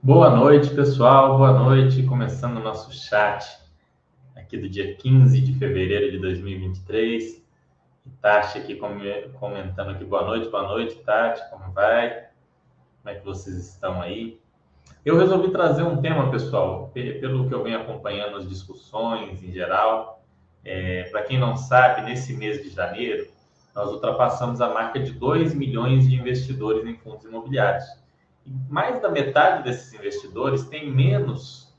Boa noite, pessoal. Boa noite. Começando o nosso chat aqui do dia 15 de fevereiro de 2023. Tati aqui comentando aqui. Boa noite, boa noite, Tati. Como vai? Como é que vocês estão aí? Eu resolvi trazer um tema, pessoal, pelo que eu venho acompanhando as discussões em geral. É, Para quem não sabe, nesse mês de janeiro, nós ultrapassamos a marca de 2 milhões de investidores em fundos imobiliários mais da metade desses investidores tem menos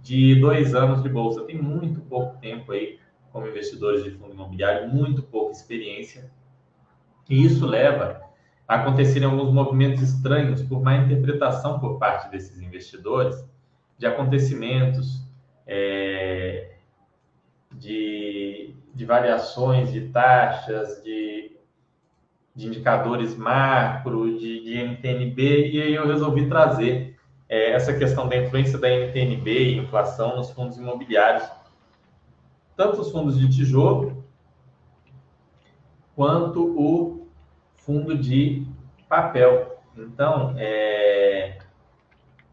de dois anos de bolsa, tem muito pouco tempo aí como investidores de fundo imobiliário, muito pouca experiência. E isso leva a acontecerem alguns movimentos estranhos por má interpretação por parte desses investidores de acontecimentos, é, de, de variações de taxas, de de indicadores macro, de, de NTNB, e aí eu resolvi trazer é, essa questão da influência da NTNB e inflação nos fundos imobiliários, tanto os fundos de tijolo quanto o fundo de papel. Então, é,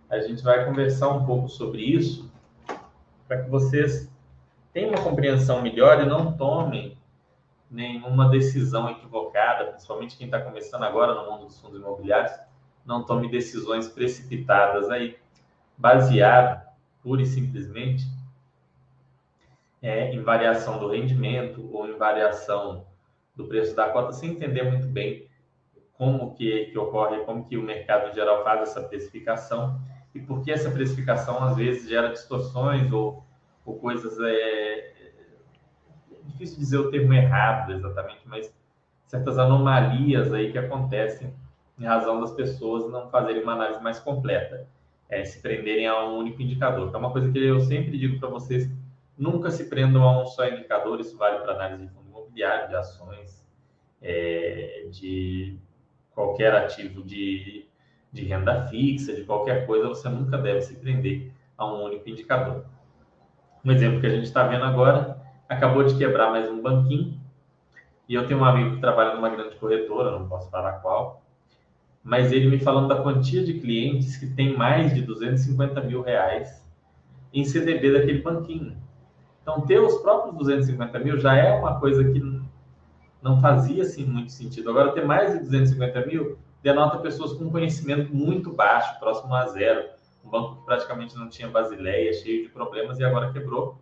a gente vai conversar um pouco sobre isso para que vocês tenham uma compreensão melhor e não tomem nenhuma decisão equivocada, principalmente quem está começando agora no mundo dos fundos imobiliários, não tome decisões precipitadas aí, baseado pura e simplesmente é, em variação do rendimento ou em variação do preço da cota, sem entender muito bem como que, que ocorre, como que o mercado geral faz essa precificação e por que essa precificação às vezes gera distorções ou, ou coisas é, difícil dizer o termo errado exatamente, mas certas anomalias aí que acontecem em razão das pessoas não fazerem uma análise mais completa, é, se prenderem a um único indicador. Então, é uma coisa que eu sempre digo para vocês, nunca se prendam a um só indicador, isso vale para análise de fundo imobiliário, de ações, é, de qualquer ativo de, de renda fixa, de qualquer coisa, você nunca deve se prender a um único indicador. Um exemplo que a gente está vendo agora acabou de quebrar mais um banquinho. E eu tenho um amigo que trabalha numa grande corretora, não posso falar qual, mas ele me falando da quantia de clientes que tem mais de 250 mil reais em CDB daquele banquinho. Então, ter os próprios 250 mil já é uma coisa que não fazia assim, muito sentido. Agora, ter mais de 250 mil denota pessoas com conhecimento muito baixo, próximo a zero. Um banco que praticamente não tinha basileia, cheio de problemas e agora quebrou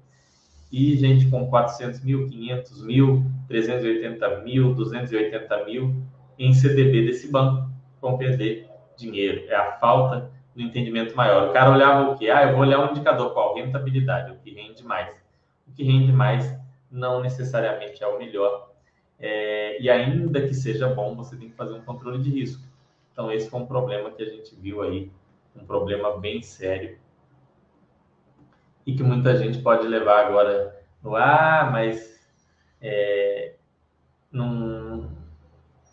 e gente com 400 mil, 500 mil, 380 mil, 280 mil em CDB desse banco vão perder dinheiro. É a falta do entendimento maior. O cara olhava o quê? Ah, eu vou olhar um indicador qual? Rentabilidade, o que rende mais. O que rende mais não necessariamente é o melhor. É, e ainda que seja bom, você tem que fazer um controle de risco. Então, esse foi um problema que a gente viu aí, um problema bem sério e que muita gente pode levar agora no ah, mas é, não,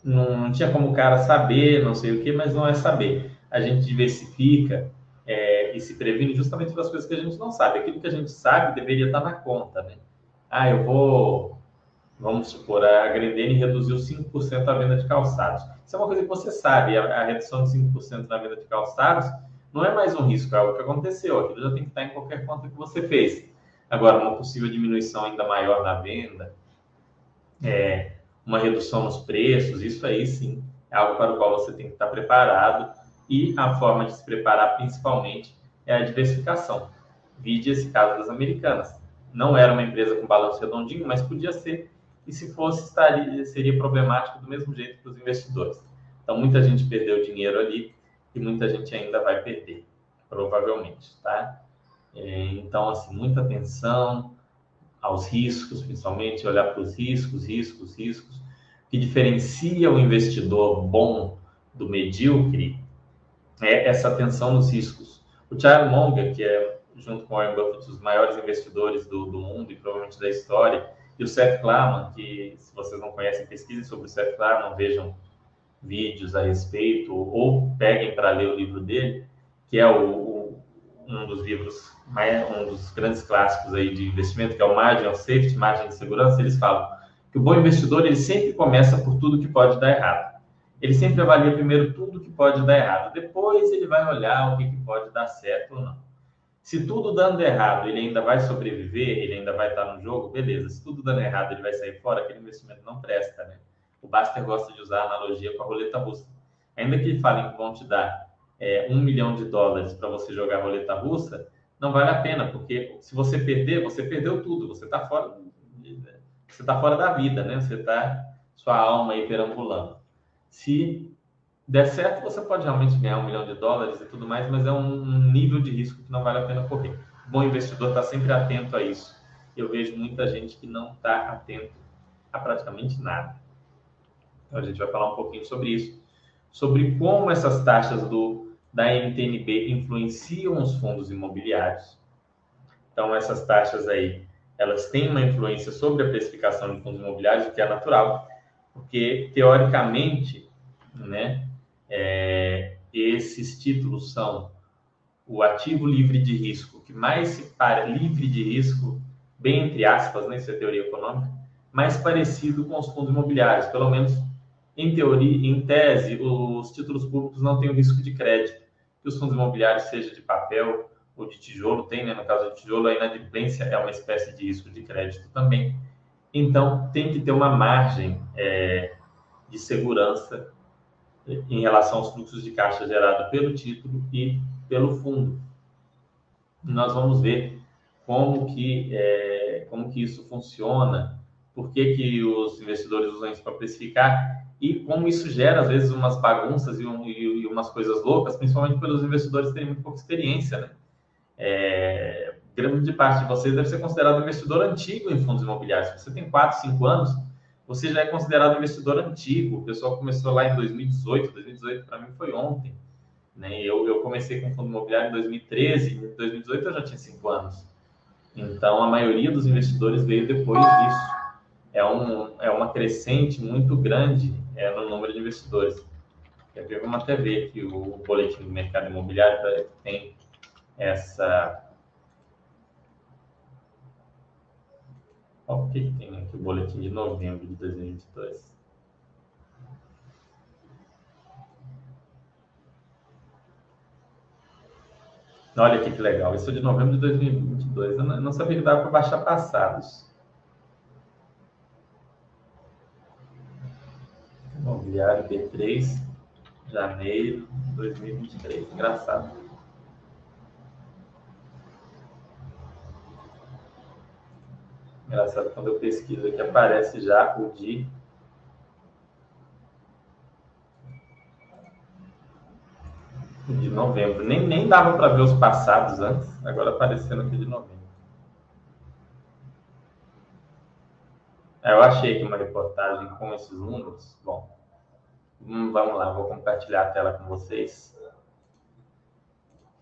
não tinha como o cara saber, não sei o que, mas não é saber. A gente diversifica é, e se previne justamente pelas coisas que a gente não sabe. Aquilo que a gente sabe deveria estar na conta, né? Ah, eu vou, vamos supor, a Grendene reduziu 5% a venda de calçados. Isso é uma coisa que você sabe, a, a redução de 5% na venda de calçados não é mais um risco, é algo que aconteceu. Aquilo já tem que estar em qualquer conta que você fez. Agora, uma possível diminuição ainda maior na venda, é, uma redução nos preços, isso aí sim é algo para o qual você tem que estar preparado. E a forma de se preparar, principalmente, é a diversificação. Vide esse caso das americanas. Não era uma empresa com balanço redondinho, mas podia ser. E se fosse, estaria, seria problemático do mesmo jeito para os investidores. Então, muita gente perdeu dinheiro ali que muita gente ainda vai perder, provavelmente, tá? É, então, assim, muita atenção aos riscos, principalmente olhar para os riscos, riscos, riscos. O que diferencia o investidor bom do medíocre é essa atenção nos riscos. O Charlie Munger, que é, junto com o Warren Buffett, os maiores investidores do, do mundo e provavelmente da história, e o Seth Klarman, que se vocês não conhecem, pesquisem sobre o Seth Klarman, vejam vídeos a respeito, ou peguem para ler o livro dele, que é o, o, um dos livros, um dos grandes clássicos aí de investimento, que é o Margin of Safety, Margem de Segurança, eles falam que o bom investidor ele sempre começa por tudo que pode dar errado. ele sempre avalia primeiro tudo que pode dar errado. Depois ele vai olhar o que, que pode dar certo ou não. Se tudo dando errado, ele ainda vai sobreviver, ele ainda vai estar no jogo, beleza. Se tudo dando errado, ele vai sair fora, aquele investimento não presta, né? O Baster gosta de usar a analogia com a roleta russa. Ainda que falem que vão te dar é, um milhão de dólares para você jogar roleta russa, não vale a pena, porque se você perder, você perdeu tudo, você está fora, você tá fora da vida, né? Você está sua alma aí perambulando. Se der certo, você pode realmente ganhar um milhão de dólares e tudo mais, mas é um nível de risco que não vale a pena correr. O bom investidor está sempre atento a isso. Eu vejo muita gente que não está atento a praticamente nada. Então a gente vai falar um pouquinho sobre isso, sobre como essas taxas do da NTNB influenciam os fundos imobiliários. Então essas taxas aí, elas têm uma influência sobre a precificação de fundos imobiliários, o que é natural, porque teoricamente, né, é, esses títulos são o ativo livre de risco que mais se para livre de risco, bem entre aspas, né, isso é teoria econômica, mais parecido com os fundos imobiliários, pelo menos em teoria, em tese, os títulos públicos não têm o risco de crédito, que os fundos imobiliários, seja de papel ou de tijolo, tem, né? No caso de tijolo, a inadimplência é uma espécie de risco de crédito também. Então, tem que ter uma margem é, de segurança em relação aos fluxos de caixa gerado pelo título e pelo fundo. Nós vamos ver como que, é, como que isso funciona, por que, que os investidores usam isso para precificar e como isso gera, às vezes, umas bagunças e, um, e, e umas coisas loucas, principalmente pelos investidores terem muito pouca experiência, né? É, grande parte de vocês deve ser considerado investidor antigo em fundos imobiliários. Se você tem 4, 5 anos, você já é considerado investidor antigo. O pessoal começou lá em 2018, 2018 para mim foi ontem. Né? Eu, eu comecei com fundo imobiliário em 2013, em 2018 eu já tinha 5 anos. Então, a maioria dos investidores veio depois disso. É, um, é uma crescente muito grande é, no número de investidores. Ver? Vamos até ver aqui o, boletim do mercado imobiliário tem essa. o que tem aqui o boletim de novembro de 2022. Olha aqui que legal. Isso é de novembro de 2022. Eu não sabia que dava para baixar passados. Imobiliário B3, janeiro de 2023. Engraçado. Engraçado quando eu pesquiso aqui aparece já o de de novembro. Nem, nem dava para ver os passados antes, agora aparecendo aqui de novembro. É, eu achei aqui uma reportagem com esses números. Bom, hum, vamos lá, vou compartilhar a tela com vocês.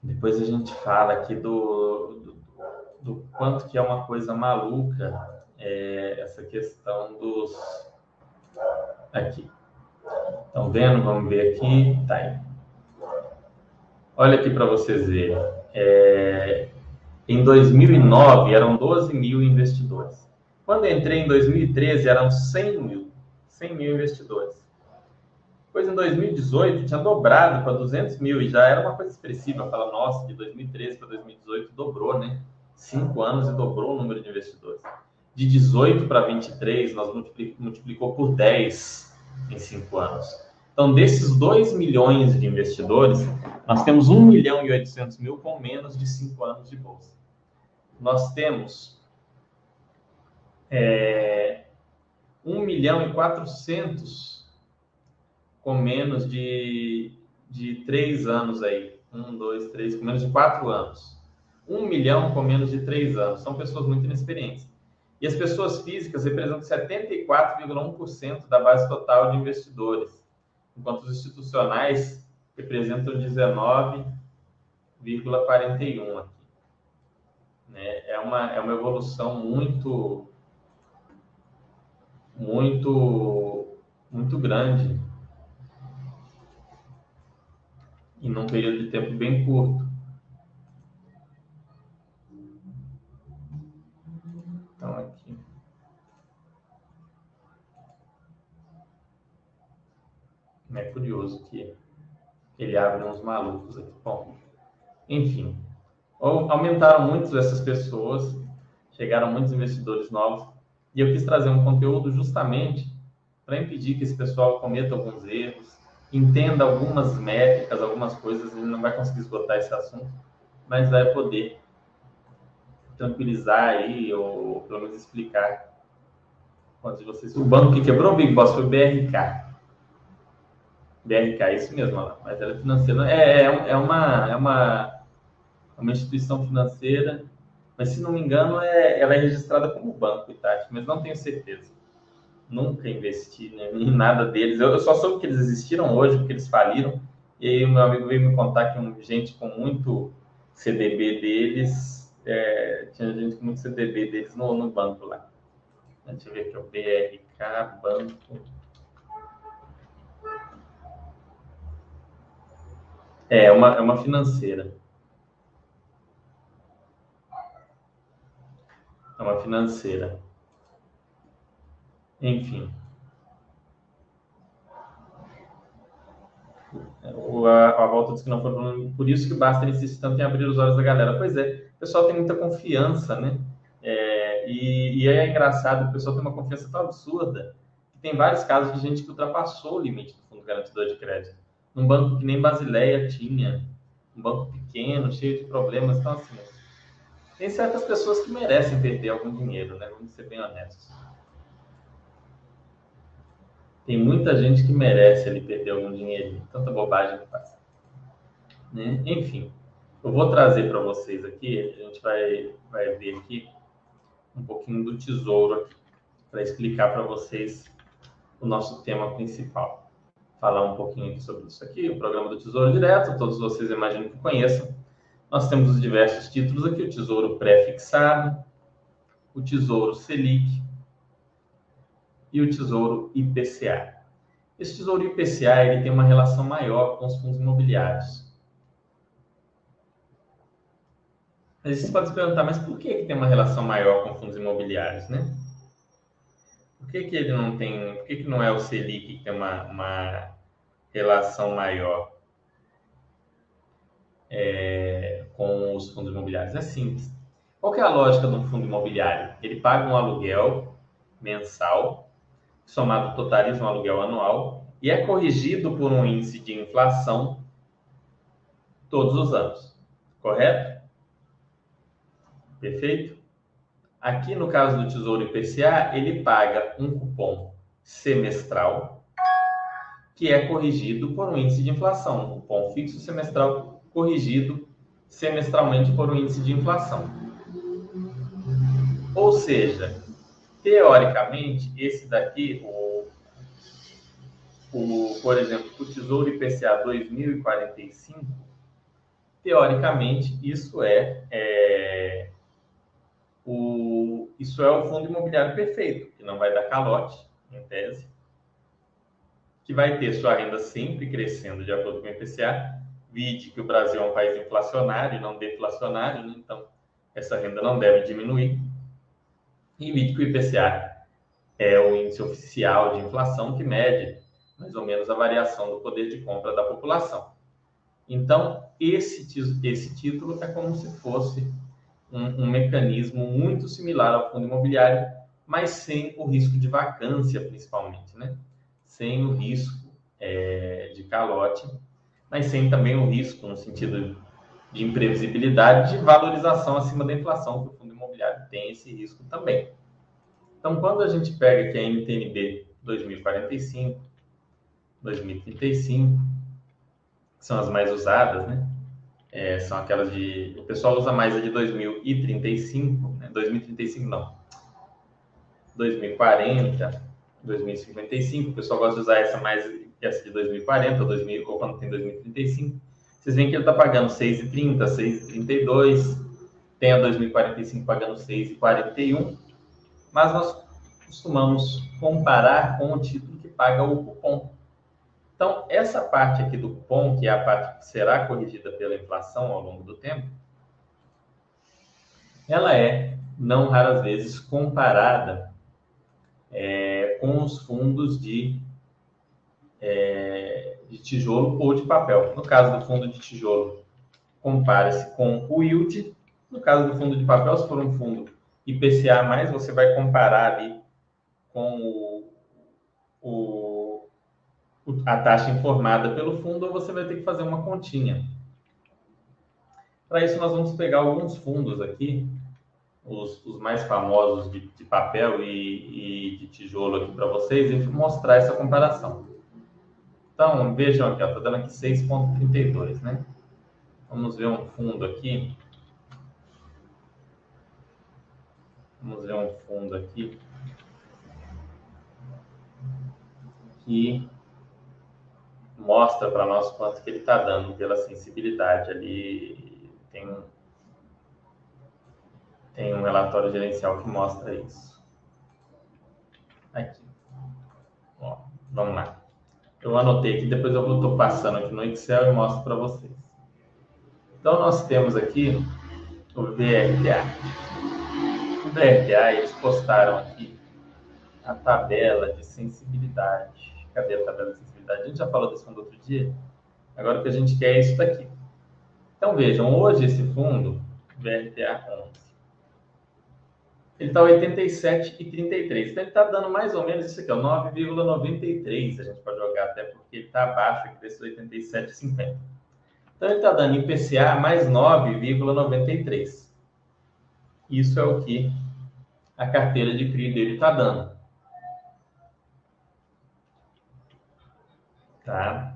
Depois a gente fala aqui do, do, do quanto que é uma coisa maluca é, essa questão dos. Aqui. Estão vendo? Vamos ver aqui. Tá aí. Olha aqui para vocês verem. É, em 2009 eram 12 mil investidores. Quando entrei em 2013, eram 100 mil, 100 mil investidores. Depois, em 2018, tinha dobrado para 200 mil e já era uma coisa expressiva. Fala, nossa, de 2013 para 2018 dobrou, né? Cinco anos e dobrou o número de investidores. De 18 para 23, nós multiplicou por 10 em cinco anos. Então, desses 2 milhões de investidores, nós temos 1 milhão e 800 mil com menos de 5 anos de bolsa. Nós temos é, 1 milhão e 400 com menos de, de 3 anos aí. 1, 2, 3, com menos de 4 anos. 1 milhão com menos de 3 anos. São pessoas muito inexperientes. E as pessoas físicas representam 74,1% da base total de investidores, enquanto os institucionais representam 19,41% aqui. Né? É, uma, é uma evolução muito muito, muito grande e num período de tempo bem curto. Então, aqui. É curioso que ele abre uns malucos aqui. Bom, enfim, aumentaram muito essas pessoas, chegaram muitos investidores novos, e eu quis trazer um conteúdo justamente para impedir que esse pessoal cometa alguns erros, entenda algumas métricas, algumas coisas, ele não vai conseguir esgotar esse assunto, mas vai poder tranquilizar aí, ou pelo menos explicar quantos de vocês. O banco que quebrou o Big Boss foi o BRK. BRK, é isso mesmo, lá. mas ela é financeira. É, é, é, uma, é uma, uma instituição financeira, mas se não me engano, é, ela é registrada como banco, Itati, mas não tenho certeza nunca investi né, em nada deles. Eu, eu, só soube que eles existiram hoje, porque eles faliram. E aí o meu amigo veio me contar que um, gente com muito CDB deles, é, tinha gente com muito CDB deles no, no banco lá. Deixa eu ver aqui, o BRK Banco. É, uma, é uma financeira. É uma financeira. Enfim. A, a volta diz que não foram. Por isso que basta insistir tanto em abrir os olhos da galera. Pois é, o pessoal tem muita confiança, né? É, e, e é engraçado, o pessoal tem uma confiança tão absurda que tem vários casos de gente que ultrapassou o limite do fundo garantidor de crédito. Num banco que nem Basileia tinha, um banco pequeno, cheio de problemas. Então, assim, tem certas pessoas que merecem perder algum dinheiro, né? Vamos ser bem honestos. Tem muita gente que merece ali perder algum dinheiro, tanta bobagem que faz. Né? Enfim, eu vou trazer para vocês aqui, a gente vai, vai ver aqui um pouquinho do tesouro para explicar para vocês o nosso tema principal. Falar um pouquinho sobre isso aqui, o programa do Tesouro Direto, todos vocês imagino que conheçam. Nós temos os diversos títulos aqui, o Tesouro Pré-Fixado, o Tesouro Selic, e o Tesouro IPCA. Esse Tesouro IPCA ele tem uma relação maior com os fundos imobiliários. Mas você pode se perguntar, mas por que, que tem uma relação maior com fundos imobiliários, né? Por que, que ele não tem, por que, que não é o Selic que tem uma, uma relação maior é, com os fundos imobiliários? É simples. Qual é a lógica um fundo imobiliário? Ele paga um aluguel mensal somado totaliza um aluguel anual e é corrigido por um índice de inflação todos os anos. Correto? Perfeito? Aqui no caso do Tesouro IPCA, ele paga um cupom semestral que é corrigido por um índice de inflação, um cupom fixo semestral corrigido semestralmente por um índice de inflação. Ou seja, teoricamente, esse daqui, o, o, por exemplo, o Tesouro IPCA 2045, teoricamente, isso é, é, o, isso é o fundo imobiliário perfeito, que não vai dar calote, em tese, que vai ter sua renda sempre crescendo de acordo com o IPCA, vide que o Brasil é um país inflacionário não deflacionário, né? então essa renda não deve diminuir e que o IPCA é o índice oficial de inflação que mede mais ou menos a variação do poder de compra da população. Então, esse, esse título é como se fosse um, um mecanismo muito similar ao fundo imobiliário, mas sem o risco de vacância, principalmente, né? Sem o risco é, de calote, mas sem também o risco, no sentido de imprevisibilidade, de valorização acima da inflação, que o fundo imobiliário tem esse risco também. Então, quando a gente pega aqui a NTNB 2045, 2035, que são as mais usadas, né? É, são aquelas de. O pessoal usa mais a de 2035, né? 2035 não. 2040, 2055. O pessoal gosta de usar essa mais essa de 2040, 2000, ou quando tem 2035. Vocês veem que ele está pagando 6,30, 6,32 tem a 2045 pagando 6,41, mas nós costumamos comparar com o título que paga o cupom. Então, essa parte aqui do cupom, que é a parte que será corrigida pela inflação ao longo do tempo, ela é, não raras vezes, comparada é, com os fundos de é, de tijolo ou de papel. No caso do fundo de tijolo, compara-se com o yield. No caso do fundo de papel, se for um fundo IPCA+, você vai comparar ali com o, o, a taxa informada pelo fundo ou você vai ter que fazer uma continha. Para isso, nós vamos pegar alguns fundos aqui, os, os mais famosos de, de papel e, e, de tijolo aqui para vocês e mostrar essa comparação. Então, vejam aqui, estou dando aqui 6,32, né? Vamos ver um fundo aqui. Vamos ver um fundo aqui. Que mostra para nós quanto que ele está dando pela sensibilidade ali. Tem um, tem um relatório gerencial que mostra isso. Aqui. Ó, vamos lá. Eu anotei aqui, depois eu estou passando aqui no Excel e mostro para vocês. Então, nós temos aqui o VRTA. O VRTA, eles postaram aqui a tabela de sensibilidade. Cadê a tabela de sensibilidade? A gente já falou desse fundo outro dia. Agora o que a gente quer é isso daqui. Então, vejam, hoje esse fundo, VRTA 11, ele está 87,33. Então, ele está dando mais ou menos isso aqui, 9,93. A gente pode jogar até porque ele está abaixo aqui desses 87,50. Então, ele está dando IPCA mais 9,93. Isso é o que a carteira de CRI dele está dando. Tá?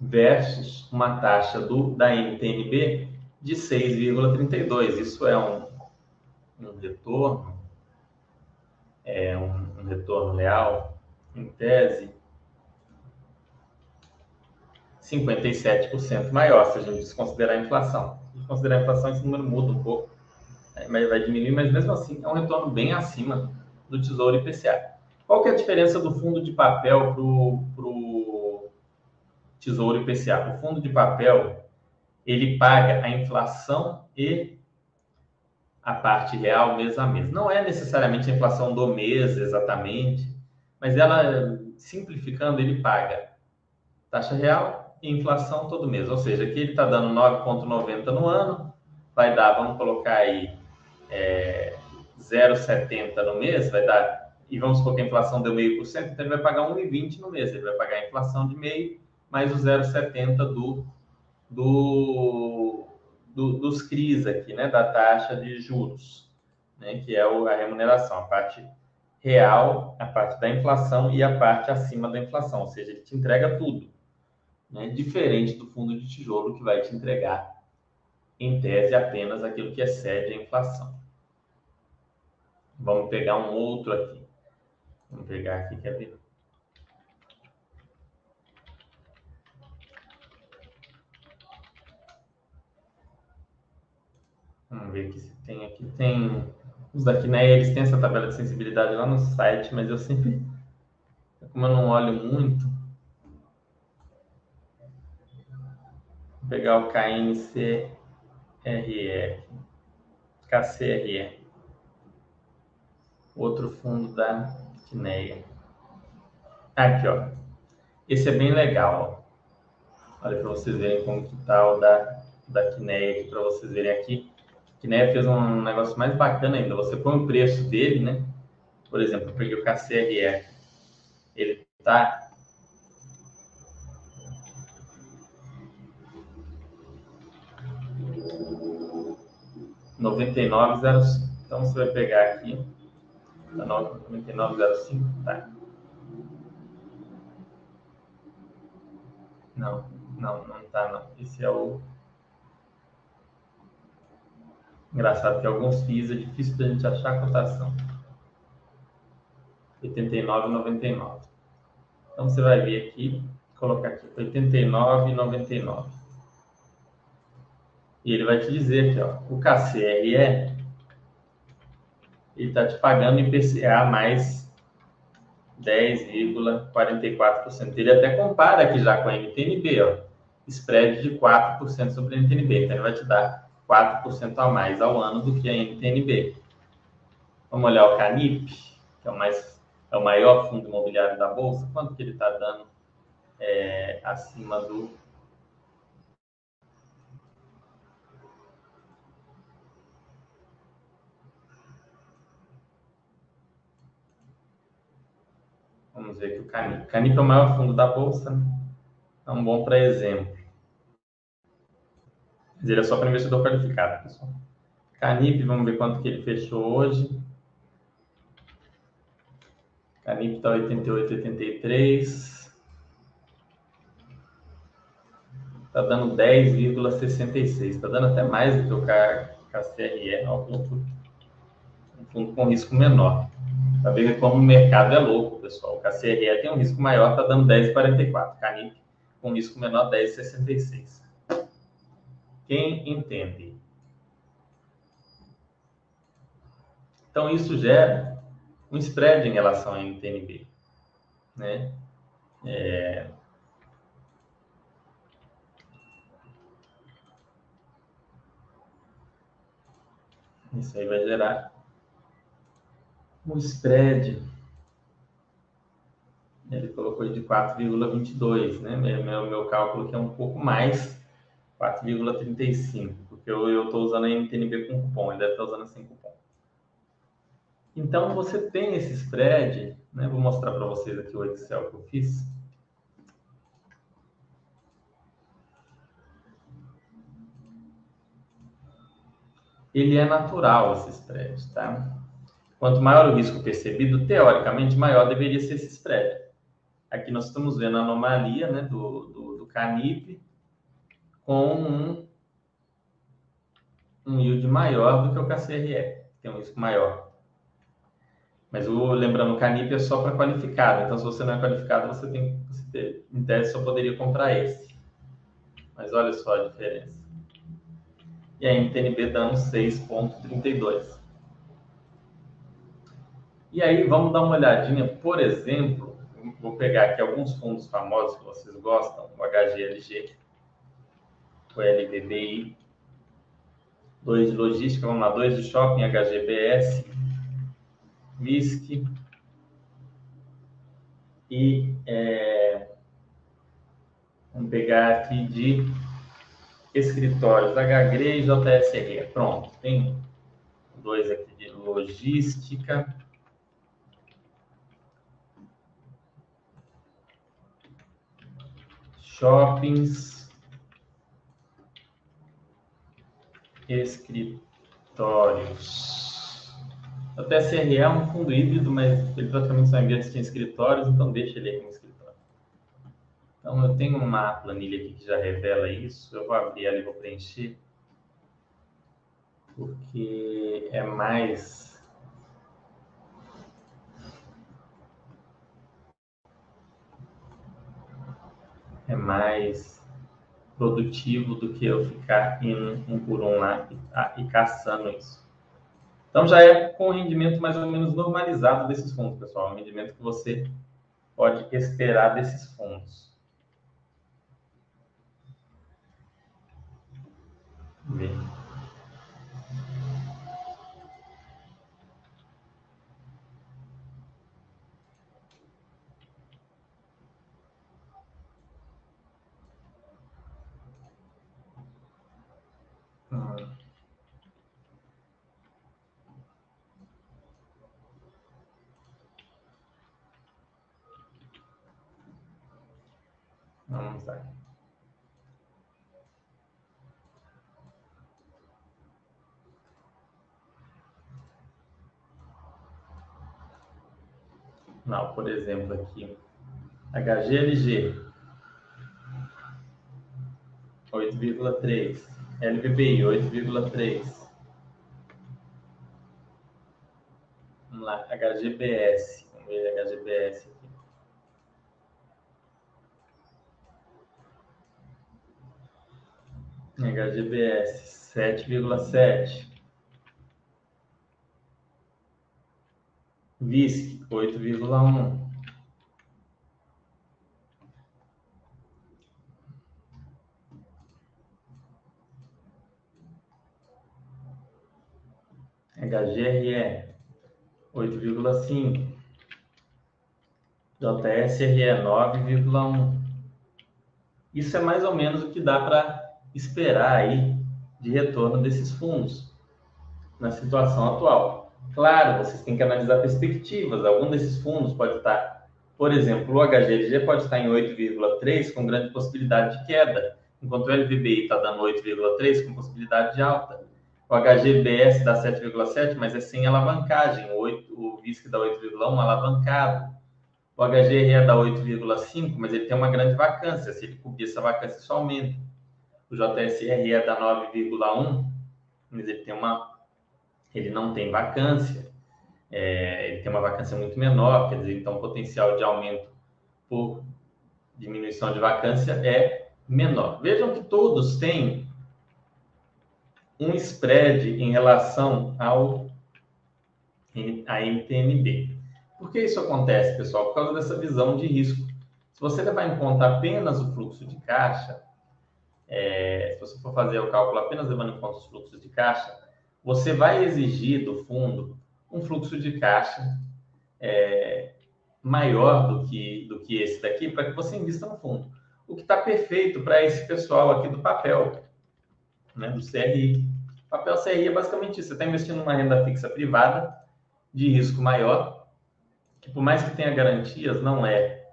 Versus uma taxa do, da NTNB de 6,32. Isso é um, um retorno, é um, um retorno real, em tese, 57% maior, se a gente desconsiderar a inflação. Se desconsiderar a inflação, esse número muda um pouco, né? mas vai diminuir, mas mesmo assim é um retorno bem acima do Tesouro IPCA. Qual que é a diferença do fundo de papel para o Tesouro IPCA? O fundo de papel, ele paga a inflação e a parte real mês a mês. Não é necessariamente a inflação do mês exatamente, mas ela, simplificando, ele paga taxa real inflação todo mês. Ou seja, aqui ele está dando 9,90 no ano, vai dar, vamos colocar aí, é, 0,70 no mês, vai dar, e vamos supor que a inflação deu meio por cento, então ele vai pagar 1,20 no mês, ele vai pagar a inflação de meio, mais o 0,70 do, do, do, dos CRIs aqui, né, da taxa de juros, né, que é a remuneração, a parte real, a parte da inflação e a parte acima da inflação, ou seja, ele te entrega tudo né? diferente do fundo de tijolo que vai te entregar, em tese, apenas aquilo que excede a inflação. Vamos pegar um outro aqui. Vamos pegar aqui, quer ver? Vamos ver aqui se tem aqui. Tem os daqui, né? Eles têm essa tabela de sensibilidade lá no site, mas eu sempre, como eu não olho muito, pegar o KNCRE, KCRE, outro fundo da Quineia. Aqui, ó. Esse é bem legal, ó. Olha para vocês verem como que tá o da, da Quineia aqui, para vocês verem aqui. A Quineia fez um negócio mais bacana ainda. Você põe o preço dele, né? Por exemplo, eu peguei o KCRE. Ele tá 9905. Então você vai pegar aqui, tá 9905, tá? Não, não, não tá não. Esse é o Engraçado que alguns FIIs é difícil da gente achar a cotação. 89,99. Então você vai vir aqui, colocar aqui 89,99. E ele vai te dizer aqui, ó, o KCRE, ele está te pagando IPCA mais 10,44%. Ele até compara aqui já com a NTNB, ó, spread de 4% sobre a NTNB. Então, ele vai te dar 4% a mais ao ano do que a NTNB. Vamos olhar o CANIP, que é o mais é o maior fundo imobiliário da Bolsa, quanto que ele está dando é, acima do Vamos ver aqui o Canip. Canip é o maior fundo da Bolsa, né? é um bom para exemplo. Mas ele é só para investidor qualificado, pessoal. Canip, vamos ver quanto que ele fechou hoje. Canip está 88, 83. Está dando 10,66. Está dando até mais do que o KCRE, é um fundo com risco menor. Para ver como o mercado é louco, pessoal. O KCRE tem um risco maior, está dando 10,44. Canip com risco menor, 10,66. Quem entende? Então, isso gera um spread em relação ao NTNB. Né? É... Isso aí vai gerar um spread. Ele colocou de 4,22, né? Meu, meu, meu cálculo que é um pouco mais, 4,35, porque eu estou usando a NTNB com cupom, ele deve estar usando sem cupom. Então, você tem esse spread, né? Vou mostrar para vocês aqui o Excel que eu fiz. Ele é natural, esse spread, tá? Quanto maior o risco percebido, teoricamente, maior deveria ser esse spread. Aqui nós estamos vendo a anomalia né, do, do, do com um, um yield maior do que o KCRE, tem um risco maior. Mas o, lembrando, o Canip é só para qualificado. Então, se você não é qualificado, você tem você ter, em tese, só poderia comprar esse. Mas olha só a diferença. E a NTNB dando 6,32. E aí, vamos dar uma olhadinha, por exemplo, vou pegar aqui alguns fundos famosos que vocês gostam, o HGLG, o LBBI, dois de logística, vamos lá, dois de shopping, HGBS, WISC e é, vamos pegar aqui de escritórios, HGRE e JSR. Pronto, tem dois aqui de logística. Shoppings, escritórios. O TSRE é um fundo híbrido, mas ele praticamente só envia em escritórios, então deixa ele aí como escritório. Então, eu tenho uma planilha aqui que já revela isso. Eu vou abrir ela e vou preencher, porque é mais é mais produtivo do que eu ficar indo um por um lá e, e caçando isso. Então já é com o rendimento mais ou menos normalizado desses fundos, pessoal. O rendimento que você pode esperar desses fundos. Vamos lá. Não, por exemplo, aqui, HGLG 8,3, LVBI 8,3. Vamos lá, HGBS, vamos ver HGBS HGBS 7,7. VISC 8,1. HGRE 8,5. JSRE 9,1. Isso é mais ou menos o que dá para esperar aí de retorno desses fundos na situação atual. Claro, vocês têm que analisar perspectivas. Algum desses fundos pode estar, por exemplo, o HGLG pode estar em 8,3 com grande possibilidade de queda, enquanto o LVBI está dando 8,3 com possibilidade de alta. O HGBS dá 7,7, mas é sem alavancagem. O, 8, o VISC dá 8,1 alavancado. O HGRE dá 8,5, mas ele tem uma grande vacância. Se ele cobrir essa vacância, isso aumenta. O JSRE dá 9,1, mas ele tem uma ele não tem vacância, é, ele tem uma vacância muito menor, quer dizer, então o potencial de aumento por diminuição de vacância é menor. Vejam que todos têm um spread em relação ao a NTNB. Por que isso acontece, pessoal? Por causa dessa visão de risco. Se você levar em conta apenas o fluxo de caixa, é, se você for fazer o cálculo apenas levando em conta os fluxos de caixa, você vai exigir do fundo um fluxo de caixa é, maior do que, do que esse daqui para que você invista no fundo. O que está perfeito para esse pessoal aqui do papel, né, do CRI. O papel CRI é basicamente isso. Você está investindo numa renda fixa privada de risco maior que por mais que tenha garantias, não é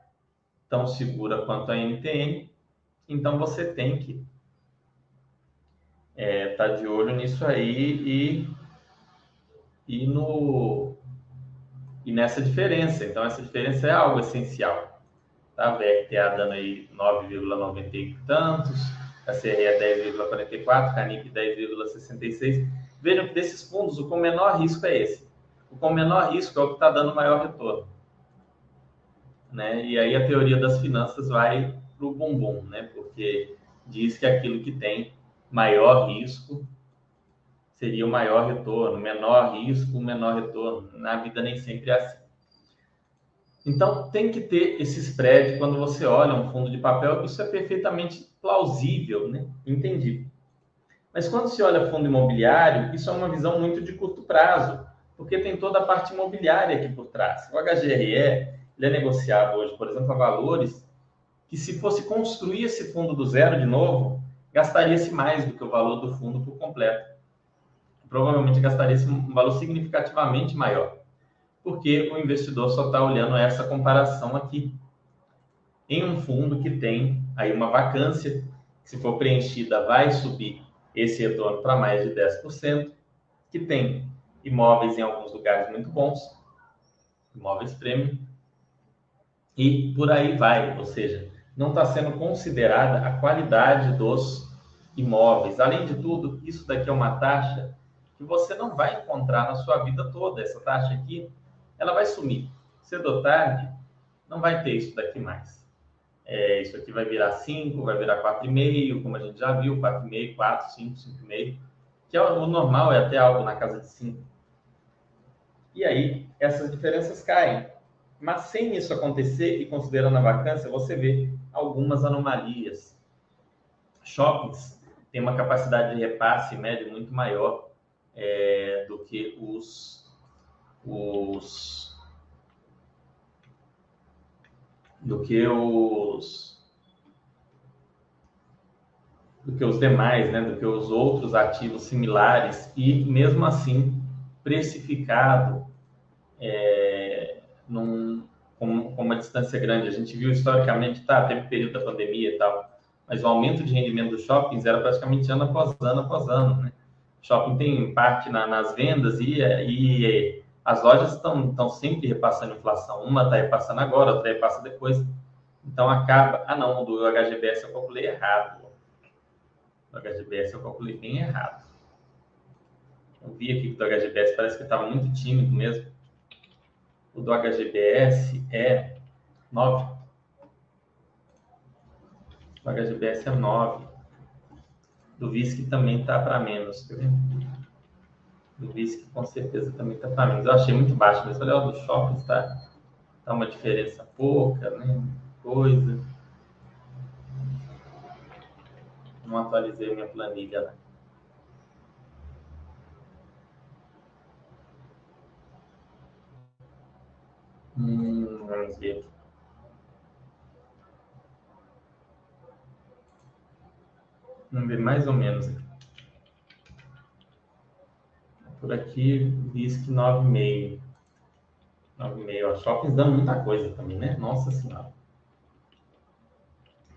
tão segura quanto a NTN, então você tem que é, tá de olho nisso aí e, e, no, e nessa diferença. Então, essa diferença é algo essencial. Tá? A VRTA dando aí 9,90 e tantos, a CRE 10,44, a CANIP 10,66. Vejam que desses fundos, o com menor risco é esse o com menor risco é o que está dando maior retorno. Né? E aí a teoria das finanças vai para o bumbum, né? porque diz que aquilo que tem maior risco seria o maior retorno, menor risco, menor retorno. Na vida nem sempre é assim. Então, tem que ter esse spread quando você olha um fundo de papel, isso é perfeitamente plausível, né? entendido. Mas quando se olha fundo imobiliário, isso é uma visão muito de curto prazo porque tem toda a parte imobiliária aqui por trás. O HGRE ele é negociado hoje, por exemplo, a valores que se fosse construir esse fundo do zero de novo, gastaria-se mais do que o valor do fundo por completo. Provavelmente gastaria-se um valor significativamente maior, porque o investidor só está olhando essa comparação aqui. Em um fundo que tem aí uma vacância, que se for preenchida vai subir esse retorno para mais de 10%, que tem imóveis em alguns lugares muito bons, imóveis premium, e por aí vai, ou seja, não está sendo considerada a qualidade dos imóveis. Além de tudo, isso daqui é uma taxa que você não vai encontrar na sua vida toda. Essa taxa aqui, ela vai sumir. Cedo ou tarde, não vai ter isso daqui mais. É, isso aqui vai virar 5, vai virar 4,5, como a gente já viu, 4,5, 4, 5, 5,5, que é o normal, é até algo na casa de 5. E aí essas diferenças caem. Mas sem isso acontecer e considerando a vacância, você vê algumas anomalias. Shoppings têm uma capacidade de repasse médio muito maior é, do que os, os do que os do que os demais, né, do que os outros ativos similares e mesmo assim precificado é, num, com, com, uma distância grande. A gente viu historicamente, tá, teve período da pandemia e tal, mas o aumento de rendimento dos shoppings era praticamente ano após ano após ano, né? shopping tem parte na, nas vendas e, e as lojas estão sempre repassando inflação. Uma está repassando agora, outra repassa depois. Então acaba. Ah, não, do HGBS eu calculei errado. Do HGBS eu calculei bem errado. Eu vi aqui que do HGBS parece que estava muito tímido mesmo. O do HGBS é 9. O HGBS é 9. Do VISC também está para menos, tá vendo? Do VISC com certeza também está para menos. Eu achei muito baixo, mas olha, o do shopping está tá uma diferença pouca, né? Coisa. Não atualizei minha planilha lá. Hum, vamos ver aqui. Vamos ver mais ou menos aqui. Por aqui diz que 9,5. 9,5. Shoppings dando muita coisa também, né? Nossa Senhora.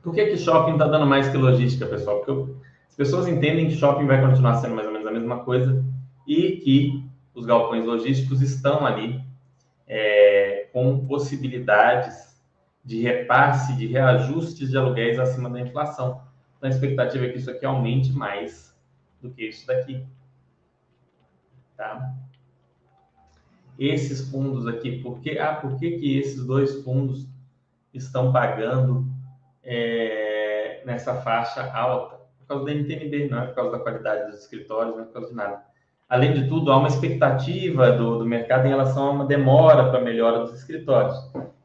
Por que, que shopping está dando mais que logística, pessoal? Porque eu, as pessoas entendem que shopping vai continuar sendo mais ou menos a mesma coisa e que os galpões logísticos estão ali é, com possibilidades de repasse, de reajustes de aluguéis acima da inflação. Então, a expectativa é que isso aqui aumente mais do que isso daqui. Tá? Esses fundos aqui, por que, ah, por que, que esses dois fundos estão pagando é, nessa faixa alta? Por causa da NTNB, não é por causa da qualidade dos escritórios, não é por causa de nada. Além de tudo, há uma expectativa do, do mercado em relação a uma demora para a melhora dos escritórios.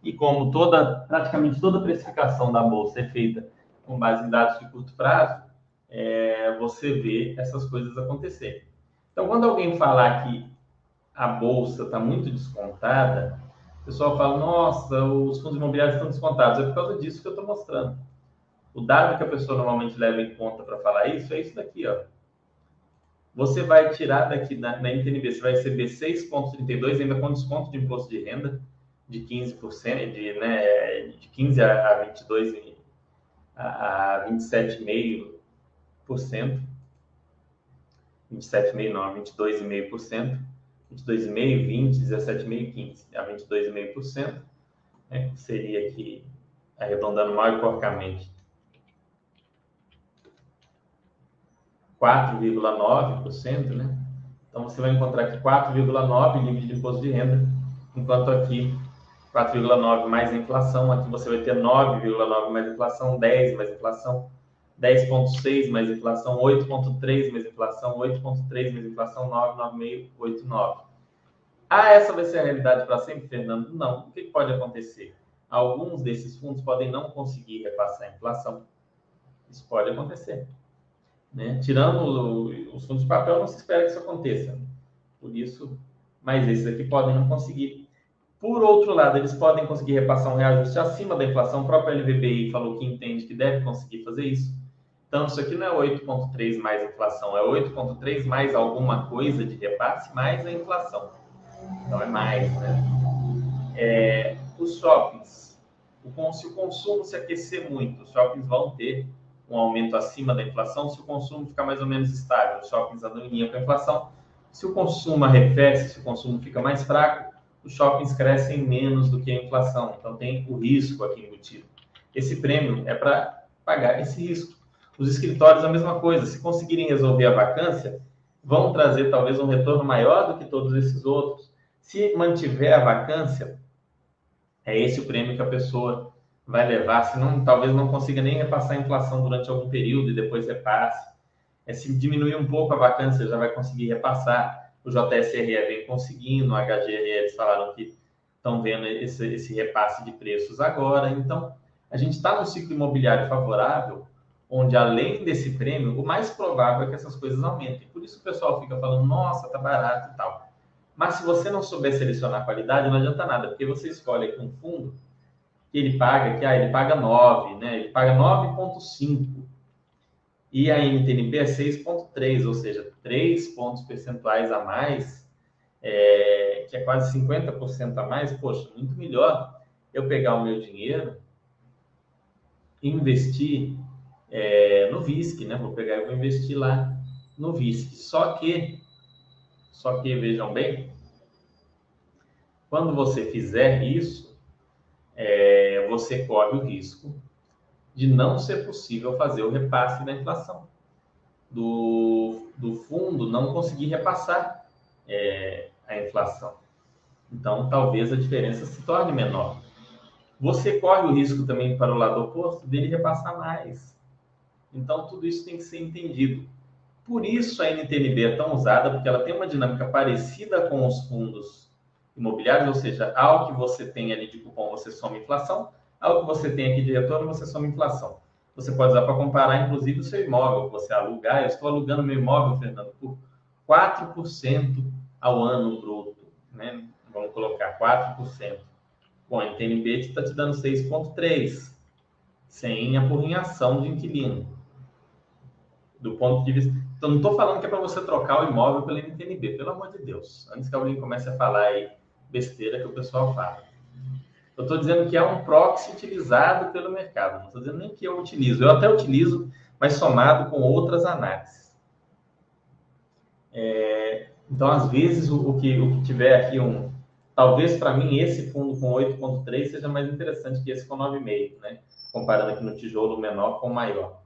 E como toda, praticamente toda precificação da bolsa é feita com base em dados de curto prazo, é, você vê essas coisas acontecerem. Então, quando alguém falar que a bolsa está muito descontada, o pessoal fala: nossa, os fundos imobiliários estão descontados. É por causa disso que eu estou mostrando. O dado que a pessoa normalmente leva em conta para falar isso é isso daqui, ó. Você vai tirar daqui na, na NTNB, você vai receber 6,32 ainda com desconto de imposto de renda de 15%, de, né, de 15 a 22 a 27,5%. 27,5% não, 22,5%, 22,5%, 20%, 17,5%, 15%, a 22,5%, né, seria aqui, arredondando e porcamente, 4,9%, né? Então, você vai encontrar aqui 4,9% limite de imposto de renda, enquanto aqui 4,9% mais inflação, aqui você vai ter 9,9% mais inflação, 10% mais inflação, 10,6 mais inflação, 8,3 mais inflação, 8,3 mais inflação, 9, 9,5, 8, 9. Ah, essa vai ser a realidade para sempre, Fernando? Não. O que pode acontecer? Alguns desses fundos podem não conseguir repassar a inflação. Isso pode acontecer. Né? Tirando os fundos de papel, não se espera que isso aconteça. Por isso, mas esses aqui podem não conseguir. Por outro lado, eles podem conseguir repassar um reajuste acima da inflação. O próprio LVBI falou que entende que deve conseguir fazer isso. Então, isso aqui não é 8,3 mais inflação, é 8,3 mais alguma coisa de repasse, mais a inflação. Então, é mais, né? É, os shoppings, se o consumo se aquecer muito, os shoppings vão ter um aumento acima da inflação. Se o consumo ficar mais ou menos estável, os shoppings andam em linha com a inflação. Se o consumo arrefece, se o consumo fica mais fraco, os shoppings crescem menos do que a inflação. Então, tem o risco aqui embutido. Esse prêmio é para pagar esse risco. Os escritórios, a mesma coisa. Se conseguirem resolver a vacância, vão trazer talvez um retorno maior do que todos esses outros. Se mantiver a vacância, é esse o prêmio que a pessoa vai levar. Se não, talvez não consiga nem repassar a inflação durante algum período e depois repasse. É, se diminuir um pouco a vacância, já vai conseguir repassar. O JSRE vem conseguindo, o HGRE eles falaram que estão vendo esse, esse repasse de preços agora. Então, a gente está num ciclo imobiliário favorável onde além desse prêmio, o mais provável é que essas coisas aumentem. Por isso o pessoal fica falando, nossa, tá barato e tal. Mas se você não souber selecionar a qualidade, não adianta nada, porque você escolhe aqui um fundo que ele paga, que ah, ele paga 9, né? Ele paga 9,5. E a NTNB é 6,3, ou seja, 3 pontos percentuais a mais, é, que é quase 50% a mais. Poxa, muito melhor eu pegar o meu dinheiro, investir é, no VISC, né? Vou pegar e vou investir lá no VISC. Só que, só que vejam bem, quando você fizer isso, é, você corre o risco de não ser possível fazer o repasse da inflação. Do, do fundo não conseguir repassar é, a inflação. Então, talvez a diferença se torne menor. Você corre o risco também para o lado oposto dele repassar mais. Então, tudo isso tem que ser entendido. Por isso a NTNB é tão usada, porque ela tem uma dinâmica parecida com os fundos imobiliários, ou seja, ao que você tem ali de cupom, você soma inflação, ao que você tem aqui de retorno, você soma inflação. Você pode usar para comparar, inclusive, o seu imóvel que você alugar. Eu estou alugando meu imóvel, Fernando, por 4% ao ano bruto. Né? Vamos colocar 4%. Bom, a NTNB está te dando 6,3%, sem apurrinhação de inquilino. do ponto de vista. Então, não estou falando que é para você trocar o imóvel pelo NTNB, pelo amor de Deus. Antes que alguém comece a falar aí besteira que o pessoal fala. Eu estou dizendo que é um proxy utilizado pelo mercado. Não estou dizendo nem que eu utilizo. Eu até utilizo, mas somado com outras análises. É, então, às vezes, o, o, que, o que tiver aqui um. Talvez para mim esse fundo com 8,3 seja mais interessante que esse com 9,5, né? Comparando aqui no tijolo menor com maior.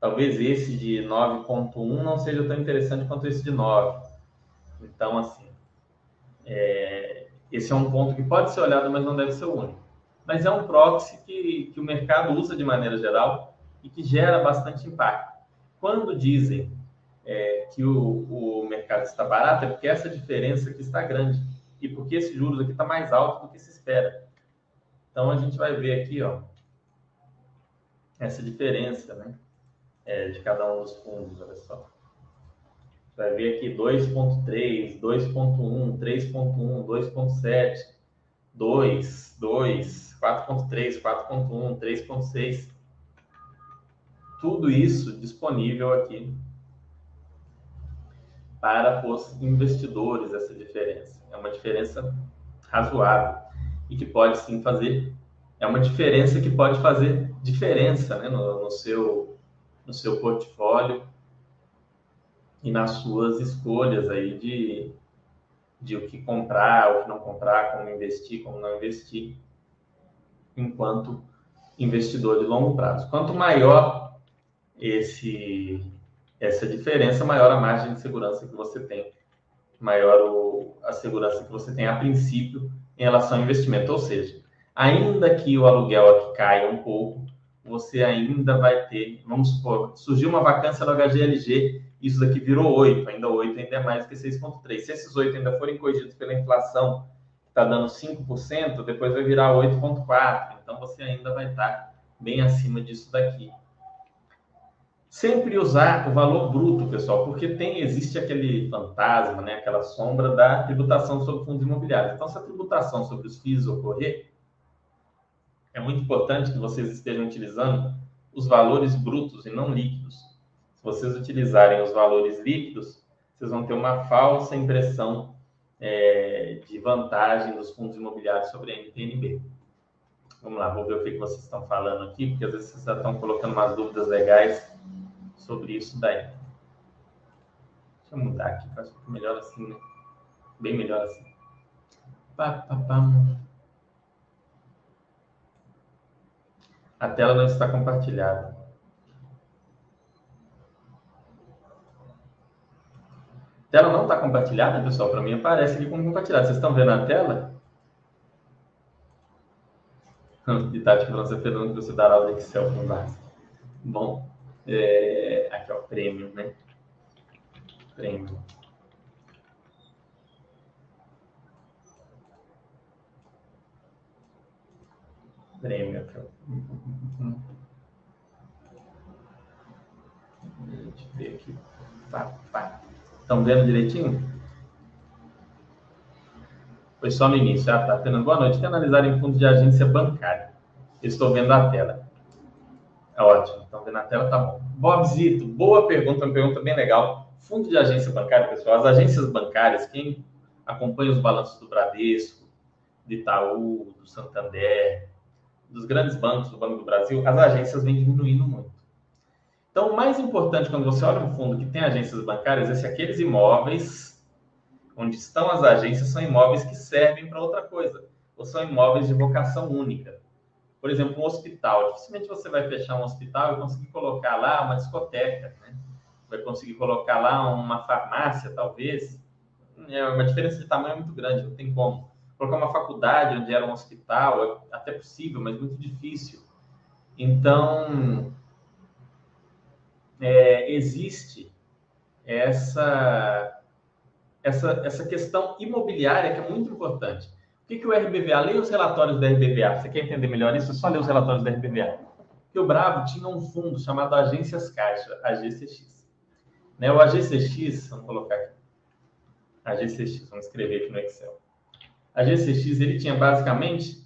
Talvez esse de 9,1 não seja tão interessante quanto esse de 9. Então, assim, é, esse é um ponto que pode ser olhado, mas não deve ser o único. Mas é um proxy que, que o mercado usa de maneira geral e que gera bastante impacto. Quando dizem é, que o, o mercado está barato, é porque essa diferença aqui está grande e porque esse juros aqui está mais alto do que se espera. Então a gente vai ver aqui, ó, essa diferença, né, é, de cada um dos fundos, olha só. Vai ver aqui 2.3, 2.1, 3.1, 2.7, 2, 2, 4.3, 4.1, 3.6. Tudo isso disponível aqui para os investidores essa diferença. É uma diferença razoável e que pode sim fazer. É uma diferença que pode fazer diferença né, no, no, seu, no seu portfólio e nas suas escolhas aí de, de o que comprar, o que não comprar, como investir, como não investir, enquanto investidor de longo prazo. Quanto maior esse essa diferença, maior a margem de segurança que você tem, maior o, a segurança que você tem a princípio em relação ao investimento. Ou seja, ainda que o aluguel aqui caia um pouco, você ainda vai ter, vamos supor, surgiu uma vacância no HGLG, isso daqui virou 8, ainda 8 ainda é mais que 6,3. Se esses 8 ainda forem corrigidos pela inflação, que está dando 5%, depois vai virar 8,4. Então você ainda vai estar bem acima disso daqui. Sempre usar o valor bruto, pessoal, porque tem existe aquele fantasma, né, aquela sombra da tributação sobre fundos imobiliários. Então, se a tributação sobre os FIIs ocorrer, é muito importante que vocês estejam utilizando os valores brutos e não líquidos. Se vocês utilizarem os valores líquidos, vocês vão ter uma falsa impressão é, de vantagem dos fundos imobiliários sobre a NTNB. Vamos lá, vou ver o que, vocês estão falando aqui, porque às vezes vocês já estão colocando umas dúvidas legais sobre isso daí. Deixa eu mudar aqui, acho que melhor assim, né? Bem melhor assim. Pá, pá, pá. A tela não está compartilhada. A tela não está compartilhada, pessoal? Para mim aparece aqui como compartilhada. Vocês estão vendo a tela? De Tati França Fernando, você dará aula de Excel no básico. Bom, é, aqui, ó, prêmio, né? Prêmio. Prêmio aqui, ó. Deixa eu ver aqui. Pá, pá. Estão vendo direitinho? Foi só no início. Ah, tá. Fernando, boa noite. Quer analisar em fundos de agência bancária? Estou vendo a tela. É ótimo. Estão vendo a tela? Tá bom. Bobzito, boa pergunta, uma pergunta bem legal. Fundo de agência bancária, pessoal, as agências bancárias, quem acompanha os balanços do Bradesco, do Itaú, do Santander, dos grandes bancos do Banco do Brasil, as agências vêm diminuindo muito. Então, o mais importante quando você olha um fundo que tem agências bancárias é se aqueles imóveis onde estão as agências são imóveis que servem para outra coisa, ou são imóveis de vocação única por exemplo, um hospital. Dificilmente você vai fechar um hospital e conseguir colocar lá uma discoteca, né? Vai conseguir colocar lá uma farmácia, talvez. É uma diferença de tamanho muito grande, não tem como. Colocar uma faculdade onde era um hospital, é até possível, mas muito difícil. Então, é, existe essa, essa, essa questão imobiliária que é muito importante que, que o RBVA? Leia os relatórios da RBVA. Você quer entender melhor isso? Só ler os relatórios da RBVA. Que o Bravo tinha um fundo chamado Agências Caixa, AGCX. Né? O AGCX, vamos colocar aqui. AGCX, vamos escrever aqui no Excel. A GCX ele tinha basicamente,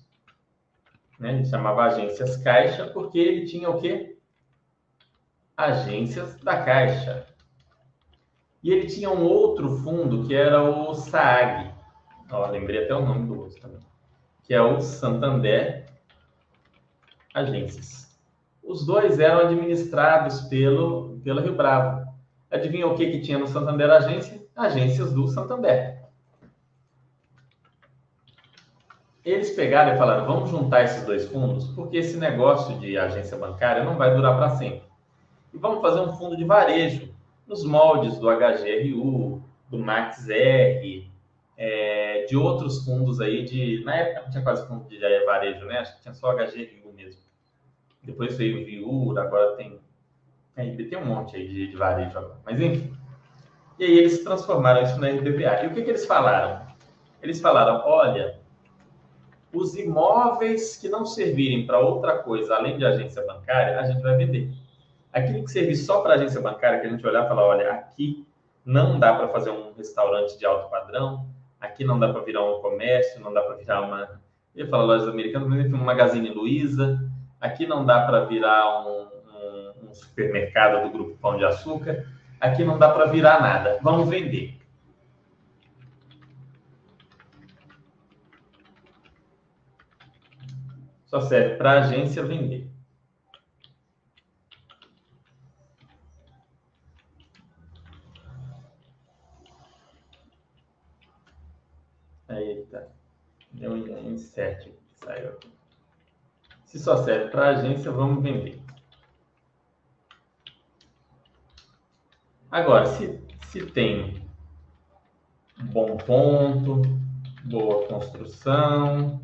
né, ele chamava Agências Caixa, porque ele tinha o quê? Agências da Caixa. E ele tinha um outro fundo que era o SAAG. Ó, lembrei até o nome do outro também. Que é o Santander Agências. Os dois eram administrados pelo, pela Rio Bravo. Adivinha o que, que tinha no Santander Agência? Agências do Santander. Eles pegaram e falaram: vamos juntar esses dois fundos, porque esse negócio de agência bancária não vai durar para sempre. E vamos fazer um fundo de varejo nos moldes do HGRU, do MaxR, é, de outros fundos aí de. Na época não tinha quase fundo de varejo, né? Acho que tinha só HGRU mesmo. Depois veio o Viura, agora tem. tem um monte aí de, de, varejo agora. Mas enfim. E aí eles transformaram isso na RBPA. E o que, que eles falaram? Eles falaram: olha, os imóveis que não servirem para outra coisa além de agência bancária, a gente vai vender. Aquilo que servir só para agência bancária, que a gente olhar e falar, olha, aqui não dá para fazer um restaurante de alto padrão, aqui não dá para virar um comércio, não dá para virar uma, eu falar lojas americanas, mas enfim, um Magazine Luiza, aqui não dá para virar um, um, um supermercado do Grupo Pão de Açúcar, aqui não dá para virar nada, vamos vender. Só serve para a agência vender. Aí tá. Um insert que saiu aqui. Se só serve para agência, vamos vender. Agora, se, se tem bom ponto, boa construção,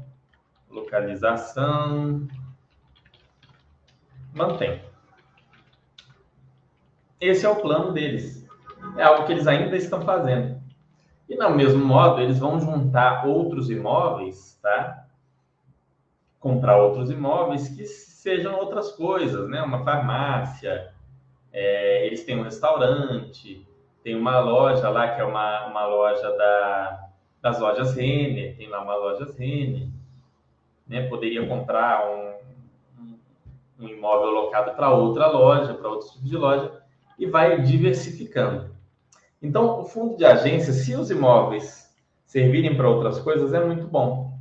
localização, mantém. Esse é o plano deles. É algo que eles ainda estão fazendo. E, no mesmo modo, eles vão juntar outros imóveis, tá? Comprar outros imóveis que sejam outras coisas, né? Uma farmácia, é, eles têm um restaurante, tem uma loja lá que é uma, uma loja da, das lojas Renner, tem lá uma loja Renner, né? Poderia comprar um, um, imóvel locado para outra loja, para outro tipo de loja, e vai diversificando. Então, o fundo de agência, se os imóveis servirem para outras coisas, é muito bom.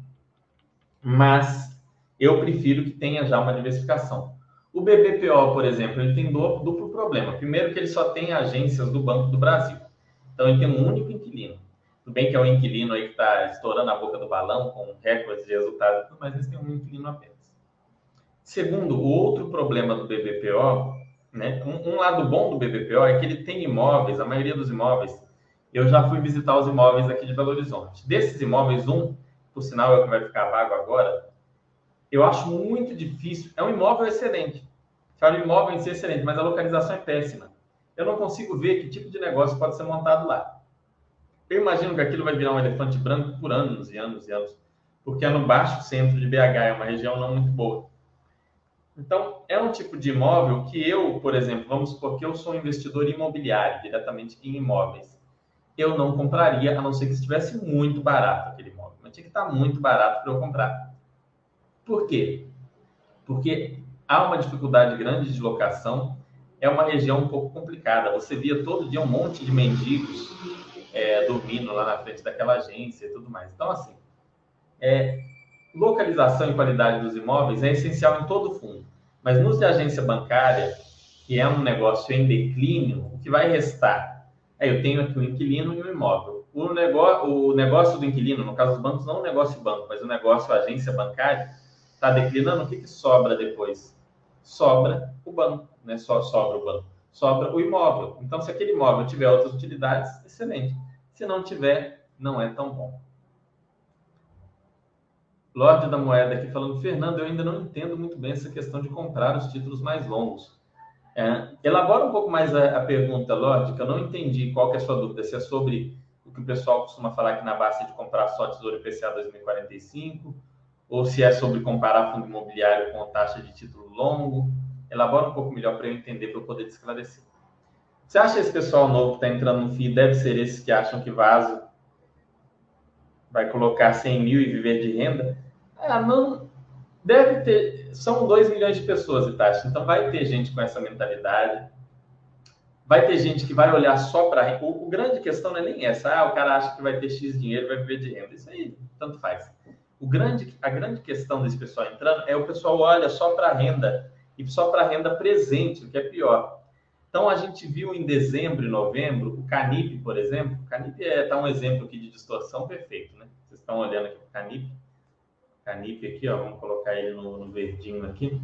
Mas eu prefiro que tenha já uma diversificação. O BBPO, por exemplo, ele tem duplo problema. Primeiro que ele só tem agências do Banco do Brasil. Então, ele tem um único inquilino. Tudo bem que é um inquilino aí que está estourando a boca do balão com recordes de resultado, mas eles têm um inquilino apenas. Segundo, o outro problema do BBPO né? Um, um, lado bom do BBPO é que ele tem imóveis, a maioria dos imóveis. Eu já fui visitar os imóveis aqui de Belo Horizonte. Desses imóveis, um, por sinal, é o que vai ficar vago agora. Eu acho muito difícil. É um imóvel excelente. Fala, o imóvel em si é excelente, mas a localização é péssima. Eu não consigo ver que tipo de negócio pode ser montado lá. Eu imagino que aquilo vai virar um elefante branco por anos e anos e anos, porque é no baixo centro de BH, é uma região não muito boa. Então, é um tipo de imóvel que eu, por exemplo, vamos supor que eu sou um investidor imobiliário, diretamente em imóveis. Eu não compraria, a não ser que estivesse muito barato aquele imóvel. Mas tinha que estar muito barato para eu comprar. Por quê? Porque há uma dificuldade grande de locação, é uma região um pouco complicada. Você via todo dia um monte de mendigos é, dormindo lá na frente daquela agência e tudo mais. Então, assim, é, localização e qualidade dos imóveis é essencial em todo fundo. Mas nos de agência bancária, que é um negócio em declínio, o que vai restar? É, eu tenho aqui um inquilino e um imóvel. O, negócio, o negócio do inquilino, no caso dos bancos, não o negócio banco, mas o negócio agência bancária, está declinando, o que, que sobra depois? Sobra o banco, né? Só sobra o banco. Sobra o imóvel. Então, se aquele imóvel tiver outras utilidades, excelente. Se não tiver, não é tão bom. Lorde da Moeda aqui falando, Fernando, eu ainda não entendo muito bem essa questão de comprar os títulos mais longos. É, elabora um pouco mais a, a, pergunta, Lorde, que eu não entendi qual que é a sua dúvida, se é sobre o que o pessoal costuma falar aqui na base de comprar só Tesouro IPCA 2045, ou se é sobre comparar fundo imobiliário com taxa de título longo. Elabora um pouco melhor para eu entender, para eu poder esclarecer. Você acha esse pessoal novo que está entrando no FII deve ser esses que acham que vaso vai colocar 100 mil e viver de renda? Ah, não. Deve ter. São 2 milhões de pessoas, Itachi. Então vai ter gente com essa mentalidade. Vai ter gente que vai olhar só para renda. O, o grande questão não é nem essa. Ah, o cara acha que vai ter X dinheiro, vai viver de renda. Isso aí, tanto faz. O grande, a grande questão desse pessoal entrando é o pessoal olha só para renda e só para renda presente, o que é pior. Então, a gente viu em dezembro e novembro, o Canip, por exemplo. O Canip é, tá um exemplo aqui de distorção perfeito, né? Vocês estão olhando aqui o Canip. Canip aqui, ó, vamos colocar ele no, no verdinho aqui.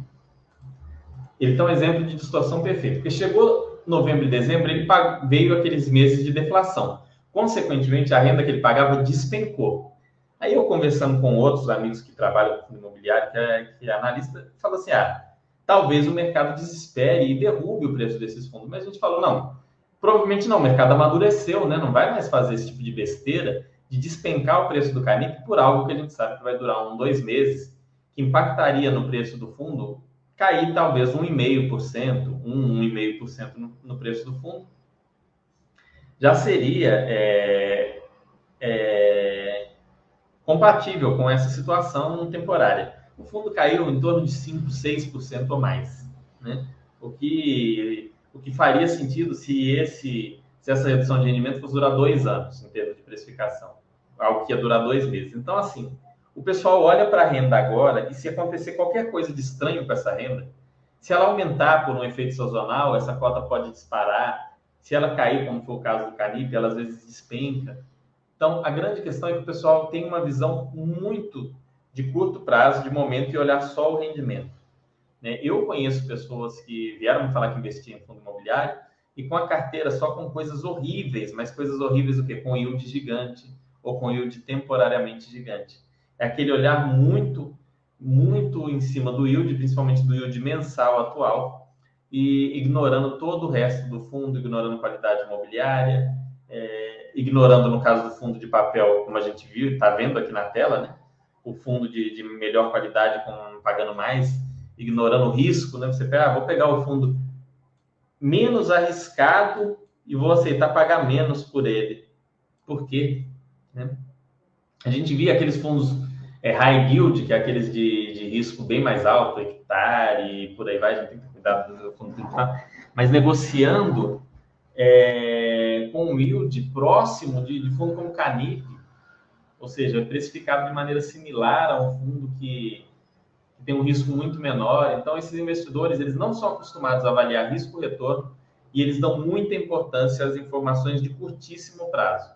Ele está um exemplo de distorção perfeita, porque chegou novembro e dezembro, ele veio aqueles meses de deflação. Consequentemente, a renda que ele pagava despencou. Aí eu conversando com outros amigos que trabalham com imobiliário, que é, que é analista, falou assim: ah, talvez o mercado desespere e derrube o preço desses fundos. Mas a gente falou: não, provavelmente não, o mercado amadureceu, né? Não vai mais fazer esse tipo de besteira de despencar o preço do Canip por algo que a gente sabe que vai durar um, dois meses, que impactaria no preço do fundo cair talvez 1,5%, 1, 1,5% no, no preço do fundo, já seria é, é, compatível com essa situação temporária. O fundo caiu em torno de 5, 6% ou mais, né? O que, o que faria sentido se, esse, se essa redução de rendimento fosse durar dois anos, em termos de precificação. Algo que ia durar dois meses. Então, assim, o pessoal olha para a renda agora e se acontecer qualquer coisa de estranho com essa renda, se ela aumentar por um efeito sazonal, essa cota pode disparar. Se ela cair, como foi o caso do Canip, ela às vezes despenca. Então, a grande questão é que o pessoal tem uma visão muito de curto prazo, de momento, e olhar só o rendimento. Né? Eu conheço pessoas que vieram me falar que investiam em fundo imobiliário e com a carteira só com coisas horríveis, mas coisas horríveis o quê? Com yield gigante ou com yield temporariamente gigante é aquele olhar muito, muito em cima do yield, principalmente do yield mensal atual, e ignorando todo o resto do fundo, ignorando qualidade imobiliária, é, ignorando, no caso do fundo de papel, como a gente viu, está vendo aqui na tela, né? o fundo de, de, melhor qualidade com pagando mais, ignorando o risco, né? Você pega, ah, vou pegar o fundo menos arriscado e vou aceitar pagar menos por ele. Por quê? Né? A gente via aqueles fundos é, high yield, que é aqueles de, de risco bem mais alto, hectare e por aí vai, a gente tem que cuidar do fundo mas negociando é, com um yield próximo de, de fundo como Canip, ou seja, precificado de maneira similar a um fundo que, que tem um risco muito menor. Então, esses investidores, eles não são acostumados a avaliar risco-retorno e eles dão muita importância às informações de curtíssimo prazo.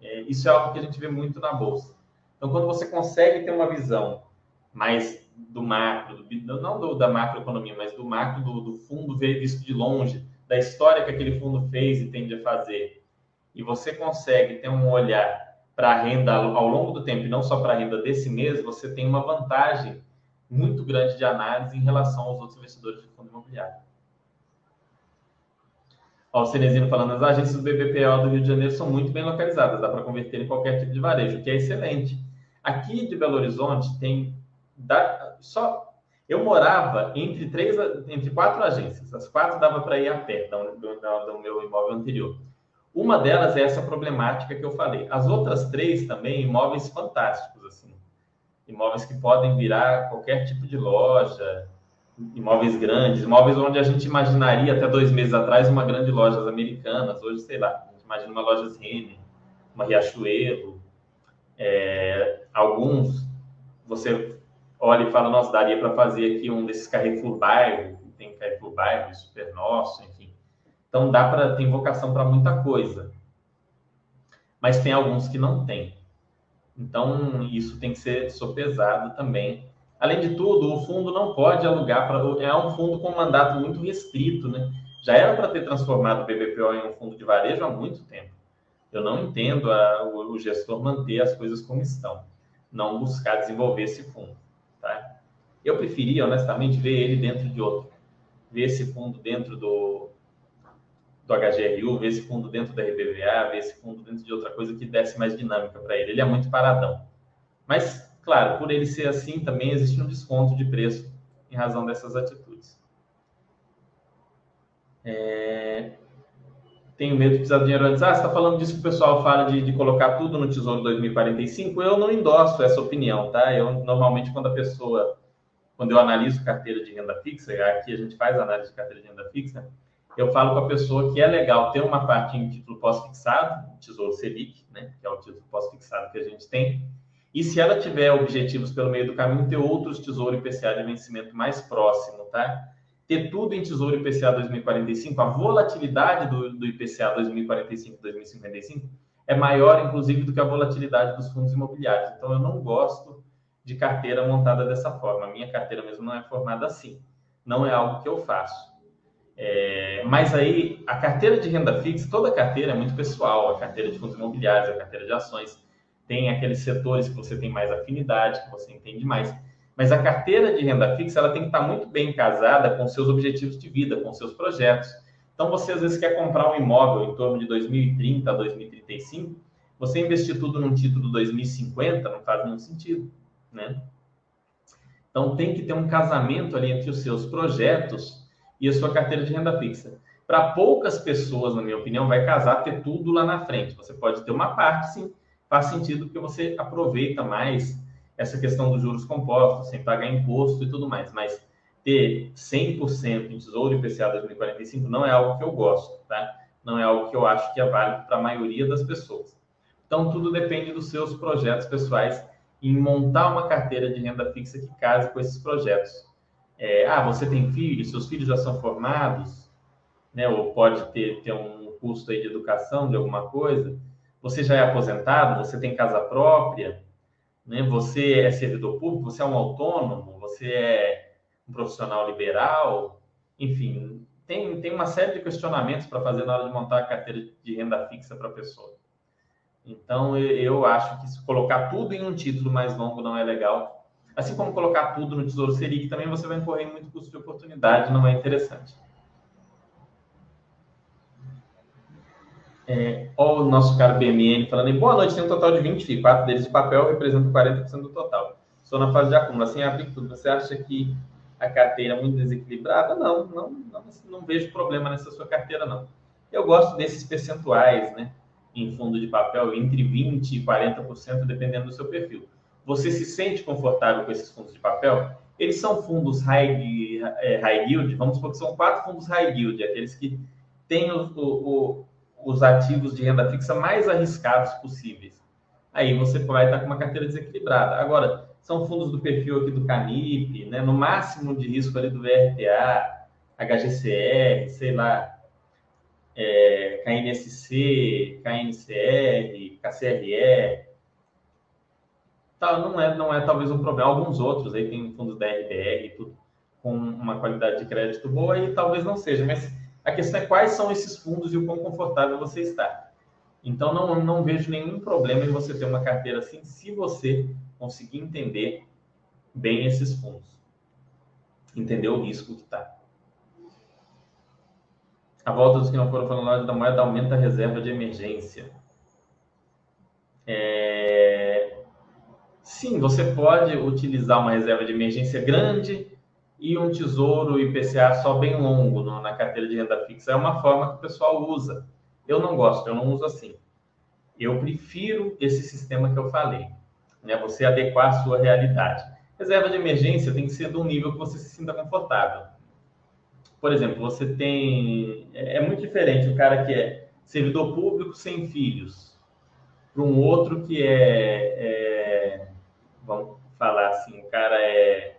É, isso é algo que a gente vê muito na Bolsa. Então, quando você consegue ter uma visão mais do macro, do, não do, da macroeconomia, mas do macro do, do fundo visto de longe, da história que aquele fundo fez e tende a fazer, e você consegue ter um olhar para a renda ao longo do tempo e não só para a renda desse mês, você tem uma vantagem muito grande de análise em relação aos outros investidores de fundo imobiliário. Ó, o Cenezino falando, as agências do BBPO do Rio de Janeiro são muito bem localizadas, dá para converter em qualquer tipo de varejo, o que é excelente. Aqui de Belo Horizonte tem dá, só eu morava entre três, entre quatro agências. As quatro dava para ir a pé do, do, do, meu imóvel anterior. Uma delas é essa problemática que eu falei. As outras três também imóveis fantásticos imóveis que podem virar qualquer tipo de loja, imóveis grandes, imóveis onde a gente imaginaria até dois meses atrás uma grande loja americanas. Hoje, sei lá, a gente imagina uma loja Rene, uma Riachuelo, é, alguns você olha e fala, nossa, daria para fazer aqui um desses Carrefour Bairro, tem Carrefour Bairro, Super Nosso, enfim. Então dá para tem vocação para muita coisa. Mas tem alguns que não tem. Então isso tem que ser sopesado também. Além de tudo, o fundo não pode alugar para é um fundo com mandato muito restrito, né? Já era para ter transformado o BBPO em um fundo de varejo há muito tempo. Eu não entendo a, o, o, gestor manter as coisas como estão, não buscar desenvolver esse fundo. Tá? Eu preferia, honestamente, ver ele dentro de outro. Ver esse fundo dentro do, do HGRU, ver esse fundo dentro da RBVA, ver esse fundo dentro de outra coisa que desse mais dinâmica para ele. Ele é muito paradão. Mas, claro, por ele ser assim, também existe um desconto de preço em razão dessas atitudes. É tenho medo de precisar do dinheiro antes. Ah, você está falando disso que o pessoal fala de, de colocar tudo no Tesouro 2045. Eu não endosso essa opinião, tá? Eu, normalmente, quando a pessoa, quando eu analiso carteira de renda fixa, aqui a gente faz análise de carteira de renda fixa, eu falo para a pessoa que é legal ter uma parte em título pós-fixado, Tesouro Selic, né, que é o título pós-fixado que a gente tem, e se ela tiver objetivos pelo meio do caminho, ter outros Tesouro IPCA de vencimento mais próximo, tá? Ter tudo em Tesouro IPCA 2045, a volatilidade do, do IPCA 2045 2055 é maior, inclusive, do que a volatilidade dos fundos imobiliários. Então, eu não gosto de carteira montada dessa forma. A minha carteira mesmo não é formada assim. Não é algo que eu faço. É, mas aí, a carteira de renda fixa, toda carteira é muito pessoal. A carteira de fundos imobiliários, a carteira de ações, tem aqueles setores que você tem mais afinidade, que você entende mais. Mas a carteira de renda fixa, ela tem que estar muito bem casada com seus objetivos de vida, com seus projetos. Então, você às vezes quer comprar um imóvel em torno de 2030 a 2035, você investir tudo num título 2050 não faz nenhum sentido, né? Então, tem que ter um casamento ali entre os seus projetos e a sua carteira de renda fixa. Para poucas pessoas, na minha opinião, vai casar ter tudo lá na frente. Você pode ter uma parte, sim, faz sentido porque você aproveita mais essa questão dos juros compostos, sem pagar imposto e tudo mais. Mas ter 100% em Tesouro IPCA 2045 não é algo que eu gosto, tá? Não é algo que eu acho que é válido para a maioria das pessoas. Então, tudo depende dos seus projetos pessoais em montar uma carteira de renda fixa que case com esses projetos. É, ah, você tem filhos, seus filhos já são formados, né? Ou pode ter, ter um custo aí de educação de alguma coisa. Você já é aposentado, você tem casa própria, né? Você é servidor público, você é um autônomo, você é um profissional liberal, enfim, tem, tem uma série de questionamentos para fazer na hora de montar a carteira de renda fixa para a pessoa. Então, eu acho que se colocar tudo em um título mais longo não é legal. Assim como colocar tudo no Tesouro Selic, também você vai incorrer em muito custo de oportunidade, não é interessante. É, ó, o nosso caro BMN falando boa noite, tem um total de 20 4 deles de papel representam 40% do total. Estou na fase de acúmulo, assim abrir tudo. Você acha que a carteira é muito desequilibrada? Não, não, não, não vejo problema nessa sua carteira, não. Eu gosto desses percentuais, né? Em fundo de papel, entre 20% e 40%, dependendo do seu perfil. Você se sente confortável com esses fundos de papel? Eles são fundos high, é, high yield, vamos supor que são quatro fundos high yield, aqueles que têm o, o, os ativos de renda fixa mais arriscados possíveis. Aí você vai estar com uma carteira desequilibrada. Agora, são fundos do perfil aqui do Canip, né? no máximo de risco ali do VRTA, HGCR, sei lá, é, KNSC, KNCR, KCRE. Tá, não, é, não é talvez um problema. Alguns outros aí tem fundos da RBR, tudo com uma qualidade de crédito boa e talvez não seja, mas a questão é quais são esses fundos e o quão confortável você está. Então, não, não vejo nenhum problema em você ter uma carteira assim, se você conseguir entender bem esses fundos. Entender o risco que está. A volta dos que não foram falando da moeda aumenta a reserva de emergência. É... Sim, você pode utilizar uma reserva de emergência grande e um tesouro IPCA só bem longo no, na carteira de renda fixa. É uma forma que o pessoal usa. Eu não gosto, eu não uso assim. Eu prefiro esse sistema que eu falei né? Você adequar a sua realidade. Reserva de emergência tem que ser de um nível que você se sinta confortável. Por exemplo, você tem. É, é muito diferente o cara que é servidor público sem filhos, para um outro que é, é. Falar assim, o cara é.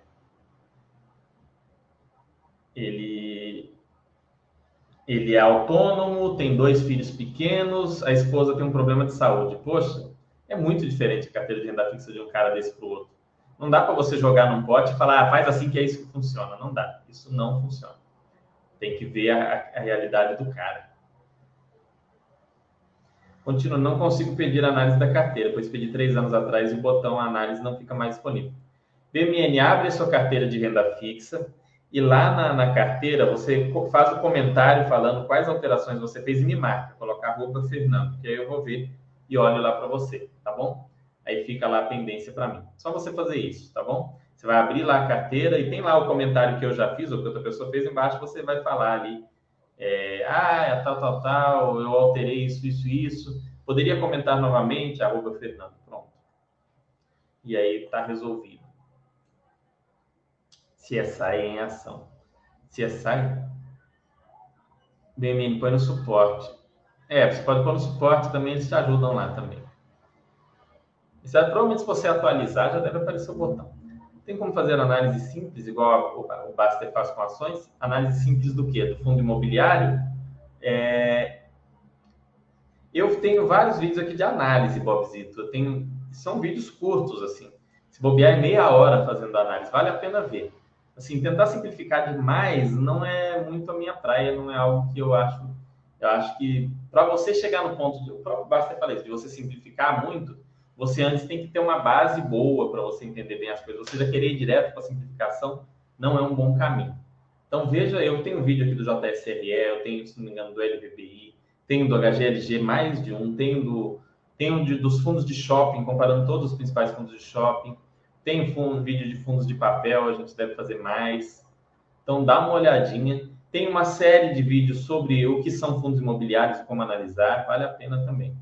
Ele ele é autônomo, tem dois filhos pequenos, a esposa tem um problema de saúde. Poxa, é muito diferente a carteira de renda fixa de um cara desse para o outro. Não dá para você jogar num pote e falar, ah, faz assim que é isso que funciona. Não dá. Isso não funciona. Tem que ver a, a realidade do cara. Continua, não consigo pedir análise da carteira, pois pedi três anos atrás e o botão análise não fica mais disponível. BMN, abre a sua carteira de renda fixa e lá na, na, carteira você faz o comentário falando quais alterações você fez e me marca. Colocar roupa Fernando, que aí eu vou ver e olho lá para você, tá bom? Aí fica lá a pendência para mim. Só você fazer isso, tá bom? Você vai abrir lá a carteira e tem lá o comentário que eu já fiz ou que outra pessoa fez embaixo, você vai falar ali, é, ah, é tal, tal, tal, eu alterei isso, isso, isso. Poderia comentar novamente, arroba Fernando, pronto. E aí está resolvido. CSI em ação. CSI BMN, põe no suporte. É, você pode pôr no suporte também, eles te ajudam lá também. Isso é, provavelmente, se você atualizar, já deve aparecer o botão. Tem como fazer análise simples, igual o Baster faz com ações? Análise simples do quê? Do fundo imobiliário? É... Eu tenho vários vídeos aqui de análise, Bobzito. Eu tenho... São vídeos curtos, assim. Se bobear é meia hora fazendo análise, vale a pena ver. Assim, tentar simplificar demais não é muito a minha praia, não é algo que eu acho. Eu acho que para você chegar no ponto de. O próprio Baster falei isso, de você simplificar muito, você antes tem que ter uma base boa para você entender bem as coisas. Você já querer ir direto para a simplificação não é um bom caminho. Então, veja, eu tenho um vídeo aqui do JSRE, eu tenho, se não me engano, do LVBI, tenho do HGLG mais de um, tenho, do, tenho de, dos fundos de shopping, comparando todos os principais fundos de shopping, tenho fundo, vídeo de fundos de papel, a gente deve fazer mais. Então, dá uma olhadinha. Tem uma série de vídeos sobre o que são fundos imobiliários, como analisar, vale a pena também.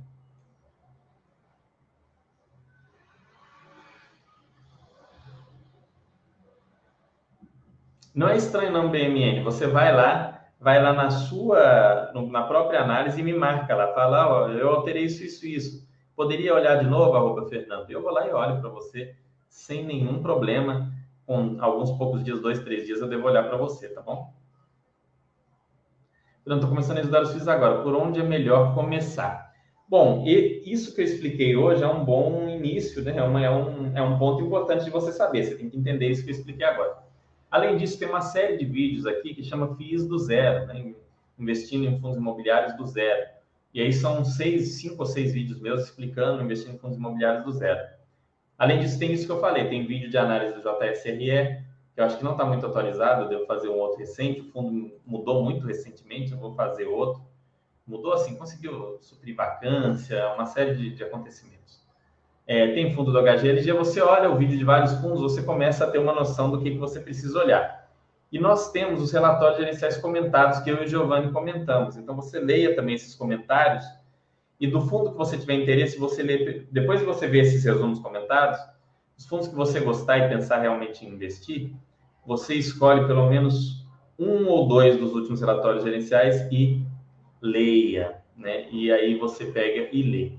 Não é estranho não, BMN. Você vai lá, vai lá na sua, na própria análise e me marca lá. Fala, ó, eu alterei isso, isso, isso. Poderia olhar de novo, arroba Fernando? Eu vou lá e olho para você sem nenhum problema. Com alguns poucos dias, dois, três dias, eu devo olhar para você, tá bom? Então, estou começando a estudar os FIIs agora. Por onde é melhor começar? Bom, e isso que eu expliquei hoje é um bom início, né? É, uma, é, um, é um ponto importante de você saber. Você tem que entender isso que eu expliquei agora. Além disso, tem uma série de vídeos aqui que chama FIIs do zero, né? investindo em fundos imobiliários do zero. E aí são seis, cinco ou seis vídeos meus explicando investindo em fundos imobiliários do zero. Além disso, tem isso que eu falei, tem vídeo de análise do JSRE, que eu acho que não está muito atualizado, eu devo fazer um outro recente, o fundo mudou muito recentemente, eu vou fazer outro. Mudou assim, conseguiu suprir vacância, uma série de, de acontecimentos é, tem fundo do HGLG, você olha o vídeo de vários fundos, você começa a ter uma noção do que, que você precisa olhar. E nós temos os relatórios gerenciais comentados que eu e o Giovanni comentamos. Então você leia também esses comentários e do fundo que você tiver interesse, você lê, depois de você ver esses resumos comentados, os fundos que você gostar e pensar realmente em investir, você escolhe pelo menos um ou dois dos últimos relatórios gerenciais e leia, né? E aí você pega e lê.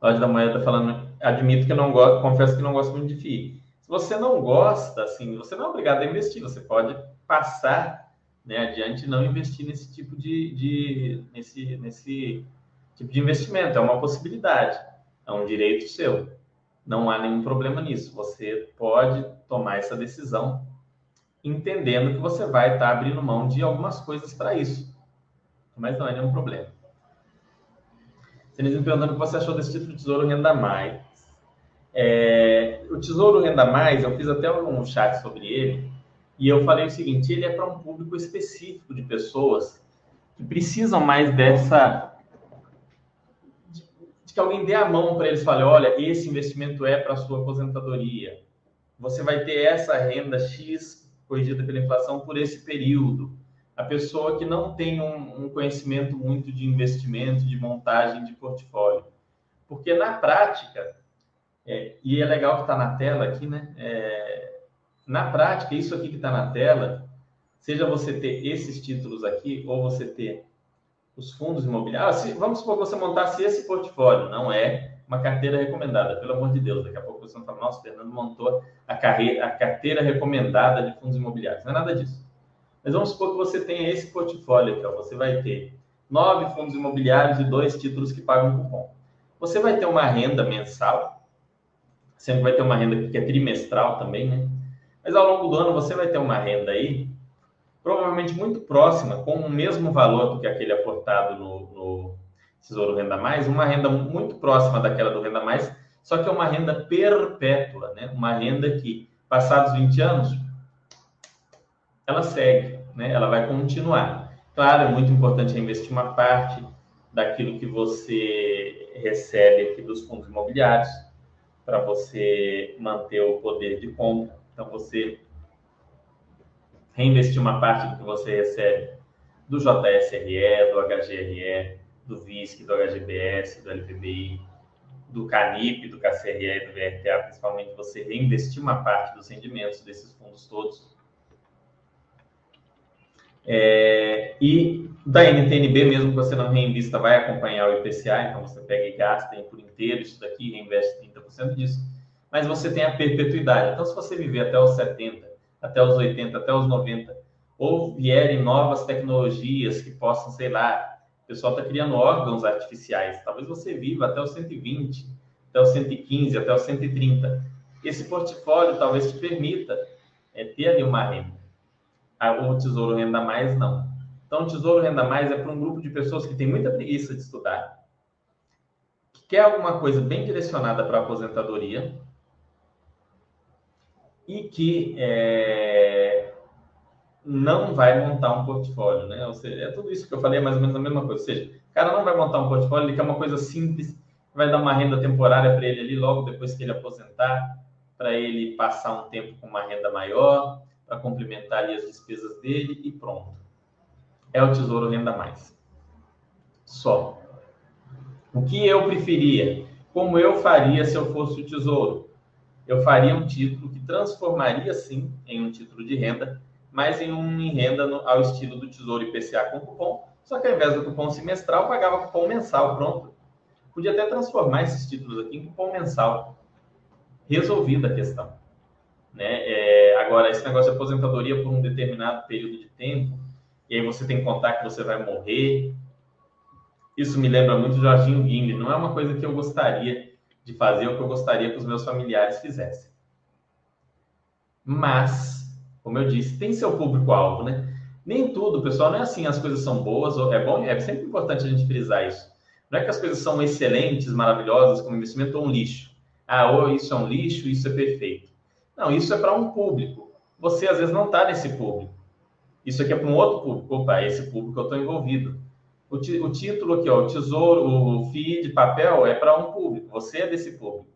Loja da Manhã está falando, admito que não gosto, confesso que não gosto muito de FII. Se você não gosta, assim, você não é obrigado a investir, você pode passar né, adiante e não investir nesse tipo de, de nesse, nesse tipo de investimento. É uma possibilidade, é um direito seu. Não há nenhum problema nisso. Você pode tomar essa decisão entendendo que você vai estar abrindo mão de algumas coisas para isso. Mas não é nenhum problema. Eles me o que você achou desse título Tesouro Renda Mais. É, o Tesouro Renda Mais, eu fiz até um chat sobre ele, e eu falei o seguinte: ele é para um público específico de pessoas que precisam mais dessa. de, de que alguém dê a mão para eles e fale: olha, esse investimento é para a sua aposentadoria. Você vai ter essa renda X corrigida pela inflação por esse período a pessoa que não tem um, um conhecimento muito de investimento, de montagem de portfólio. Porque na prática, é, e é legal que está na tela aqui, né? É, na prática, isso aqui que está na tela, seja você ter esses títulos aqui ou você ter os fundos imobiliários, se, vamos supor que você montasse esse portfólio, não é uma carteira recomendada, pelo amor de Deus. Daqui a pouco você vai falar, nossa, Fernando montou a, carreira, a carteira recomendada de fundos imobiliários. Não é nada disso. Mas vamos supor que você tenha esse portfólio aqui, ó. você vai ter nove fundos imobiliários e dois títulos que pagam cupom. Você vai ter uma renda mensal, sempre vai ter uma renda que é trimestral também, né? Mas ao longo do ano você vai ter uma renda aí, provavelmente muito próxima, com o mesmo valor do que aquele aportado no, no Tesouro Renda Mais, uma renda muito próxima daquela do Renda Mais, só que é uma renda perpétua, né? Uma renda que, passados 20 anos, ela segue, né? ela vai continuar. Claro, é muito importante investir uma parte daquilo que você recebe aqui dos fundos imobiliários para você manter o poder de compra. Então, você reinvestir uma parte do que você recebe do JSRE, do HGRE, do VISC, do HGBS, do LVBI, do CANIP, do KCRE e do VRTA, principalmente você reinvestir uma parte dos rendimentos desses fundos todos É, e da NTNB, mesmo que você não reinvista, vai acompanhar o IPCA, então você pega e gasta por inteiro isso daqui, reinveste 30% disso. Mas você tem a perpetuidade. Então, se você viver até os 70, até os 80, até os 90, ou vierem novas tecnologias que possam, sei lá, o pessoal está criando órgãos artificiais, talvez você viva até os 120, até os 115, até os 130. Esse portfólio talvez te permita é, ter ali uma renda. O Tesouro Renda Mais, não. Então, o Tesouro Renda Mais é para um grupo de pessoas que tem muita preguiça de estudar, que quer alguma coisa bem direcionada para a aposentadoria e que é, não vai montar um portfólio, né? Ou seja, é tudo isso que eu falei, é mais ou menos a mesma coisa. Ou seja, o cara não vai montar um portfólio, ele quer uma coisa simples, vai dar uma renda temporária para ele ali logo depois que ele aposentar, para ele passar um tempo com uma renda maior, para complementar as despesas dele e pronto. É o Tesouro Renda Mais. Só. O que eu preferia? Como eu faria se eu fosse o Tesouro? Eu faria um título que transformaria sim em um título de renda, mas em um em renda no, ao estilo do Tesouro IPCA com cupom, só que ao invés do cupom semestral, pagava cupom mensal, pronto. Podia até transformar esses títulos aqui em cupom mensal. Resolvida a questão. Né? É, agora, esse negócio de aposentadoria por um determinado período de tempo, e aí você tem que contar que você vai morrer. Isso me lembra muito Jorginho Guimbe. Não é uma coisa que eu gostaria de fazer ou que eu gostaria que os meus familiares fizessem. Mas, como eu disse, tem seu público-alvo, né? Nem tudo, pessoal, não é assim, as coisas são boas, é bom, é sempre importante a gente frisar isso. Não é que as coisas são excelentes, maravilhosas, como investimento ou um lixo. Ah, ou isso é um lixo, isso é perfeito. Não, isso é para um público. Você às vezes não está nesse público. Isso aqui é para um outro público. Opa, esse público eu estou envolvido. O, o, título aqui, ó, o tesouro, o FII de papel é para um público. Você é desse público.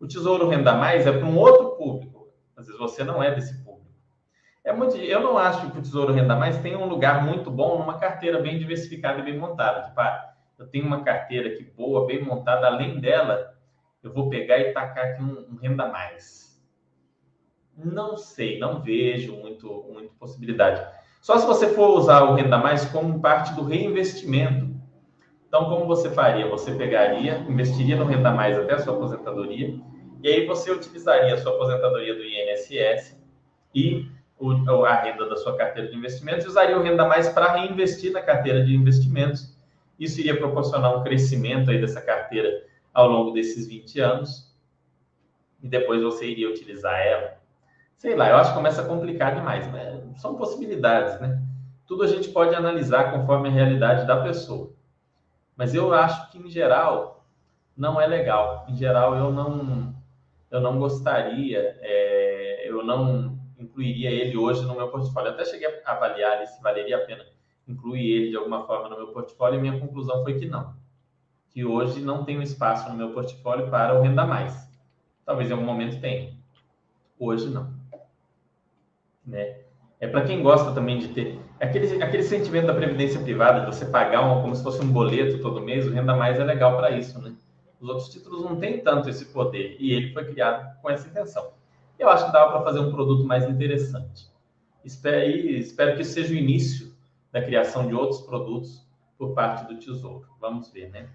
O tesouro renda mais é para um outro público. Às vezes você não é desse público. É muito, eu não acho que o tesouro renda mais tem um lugar muito bom numa carteira bem diversificada e bem montada. Tipo, ah, eu tenho uma carteira aqui boa, bem montada, além dela, eu vou pegar e tacar aqui um, um renda mais. Não sei, não vejo muito, muito possibilidade. Só se você for usar o renda mais como parte do reinvestimento. Então, como você faria? Você pegaria, investiria no renda mais até a sua aposentadoria, e aí você utilizaria a sua aposentadoria do INSS e o, a renda da sua carteira de investimentos e usaria o renda mais para reinvestir na carteira de investimentos isso iria proporcionar um crescimento aí dessa carteira ao longo desses 20 anos. E depois você iria utilizar ela. Sei lá, eu acho que começa a complicar demais, né? São possibilidades, né? Tudo a gente pode analisar conforme a realidade da pessoa. Mas eu acho que, em geral, não é legal. Em geral, eu não, eu não gostaria, é, eu não incluiria ele hoje no meu portfólio. Eu até cheguei a avaliar se valeria a pena incluir ele de alguma forma no meu portfólio e minha conclusão foi que não. Que hoje não um espaço no meu portfólio para o renda mais. Talvez em algum momento tenha. Hoje não. Né? É para quem gosta também de ter aquele, aquele sentimento da previdência privada, de você pagar um, como se fosse um boleto todo mês, o renda mais é legal para isso, né? Os outros títulos não têm tanto esse poder e ele foi criado com essa intenção. Eu acho que dava para fazer um produto mais interessante. Espero, espero que seja o início da criação de outros produtos por parte do Tesouro. Vamos ver, né?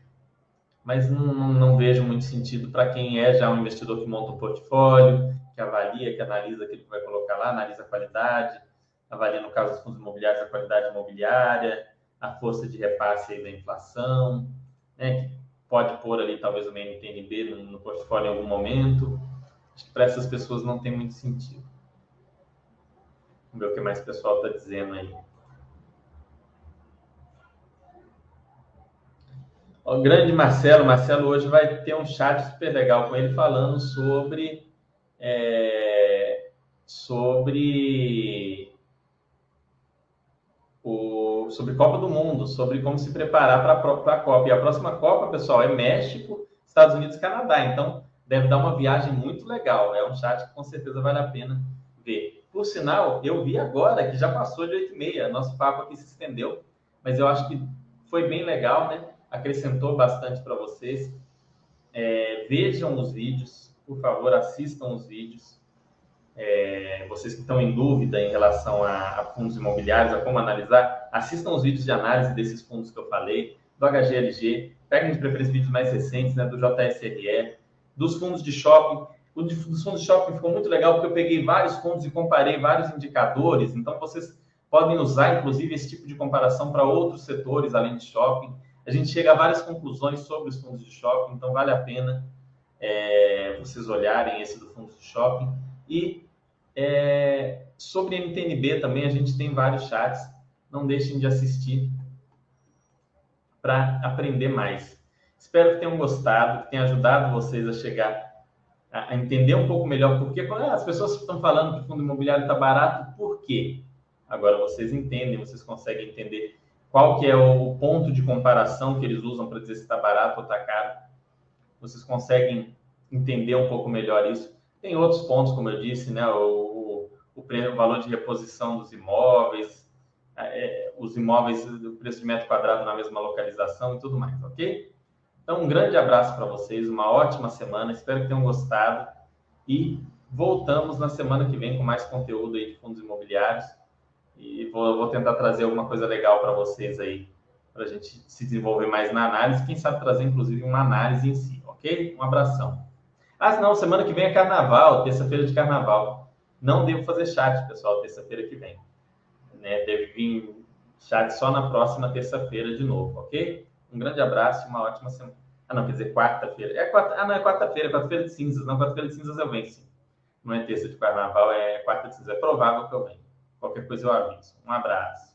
Mas não, não, não vejo muito sentido para quem é já um investidor que monta um portfólio, avalia, que analisa aquilo que vai colocar lá, analisa a qualidade, avalia, no caso dos fundos imobiliários, a qualidade imobiliária, a força de repasse da inflação, né? Que pode pôr ali talvez uma NTNB no, no portfólio em algum momento. Acho que para essas pessoas não tem muito sentido. Vamos ver o que mais o pessoal está dizendo aí. O grande Marcelo, Marcelo hoje vai ter um chat super legal com ele falando sobre é, sobre o sobre Copa do Mundo, sobre como se preparar para a Copa. E a próxima Copa, pessoal, é México, Estados Unidos, Canadá. Então deve dar uma viagem muito legal. É um chat que com certeza vale a pena ver. Por sinal, eu vi agora que já passou de 8 e meia. Nosso papo aqui se estendeu, mas eu acho que foi bem legal, né? acrescentou bastante para vocês. É, vejam os vídeos, por favor, assistam os vídeos. é, vocês que estão em dúvida em relação a, a, fundos imobiliários, a como analisar, assistam os vídeos de análise desses fundos que eu falei, do HGLG, peguem de preferência vídeos mais recentes, né, do JSRE, dos fundos de shopping. O dos fundos de shopping ficou muito legal porque eu peguei vários fundos e comparei vários indicadores, então vocês podem usar, inclusive, esse tipo de comparação para outros setores além de shopping. A gente chega a várias conclusões sobre os fundos de shopping, então vale a pena é, vocês olharem esse do fundo shopping. E é, sobre NTNB também, a gente tem vários chats. Não deixem de assistir para aprender mais. Espero que tenham gostado, que tenha ajudado vocês a chegar a entender um pouco melhor porque as pessoas estão falando que o fundo imobiliário está barato, por quê? Agora vocês entendem, vocês conseguem entender qual que é o ponto de comparação que eles usam para dizer se está barato ou está caro. Vocês conseguem entender um pouco melhor isso. Tem outros pontos, como eu disse, né? O, o, o valor de reposição dos imóveis, é, os imóveis, o preço de metro quadrado na mesma localização e tudo mais, ok? Então, um grande abraço para vocês, uma ótima semana, espero que tenham gostado e voltamos na semana que vem com mais conteúdo aí de fundos imobiliários e vou, vou tentar trazer alguma coisa legal para vocês aí, para a gente se desenvolver mais na análise, quem sabe trazer inclusive uma análise em si, ok? Um abração. Ah, não, semana que vem é carnaval, terça-feira de carnaval. Não devo fazer chat, pessoal, terça-feira que vem. Né? Deve vir chat só na próxima terça-feira de novo, ok? Um grande abraço e uma ótima semana. Ah, não, quer dizer, quarta-feira. É quarta... Ah, não, é quarta-feira, é quarta-feira de cinzas. Não, quarta-feira de cinzas eu venho, sim. Não é terça de carnaval, é quarta de cinzas. É provável que eu venha. Qualquer coisa eu aviso. Um abraço.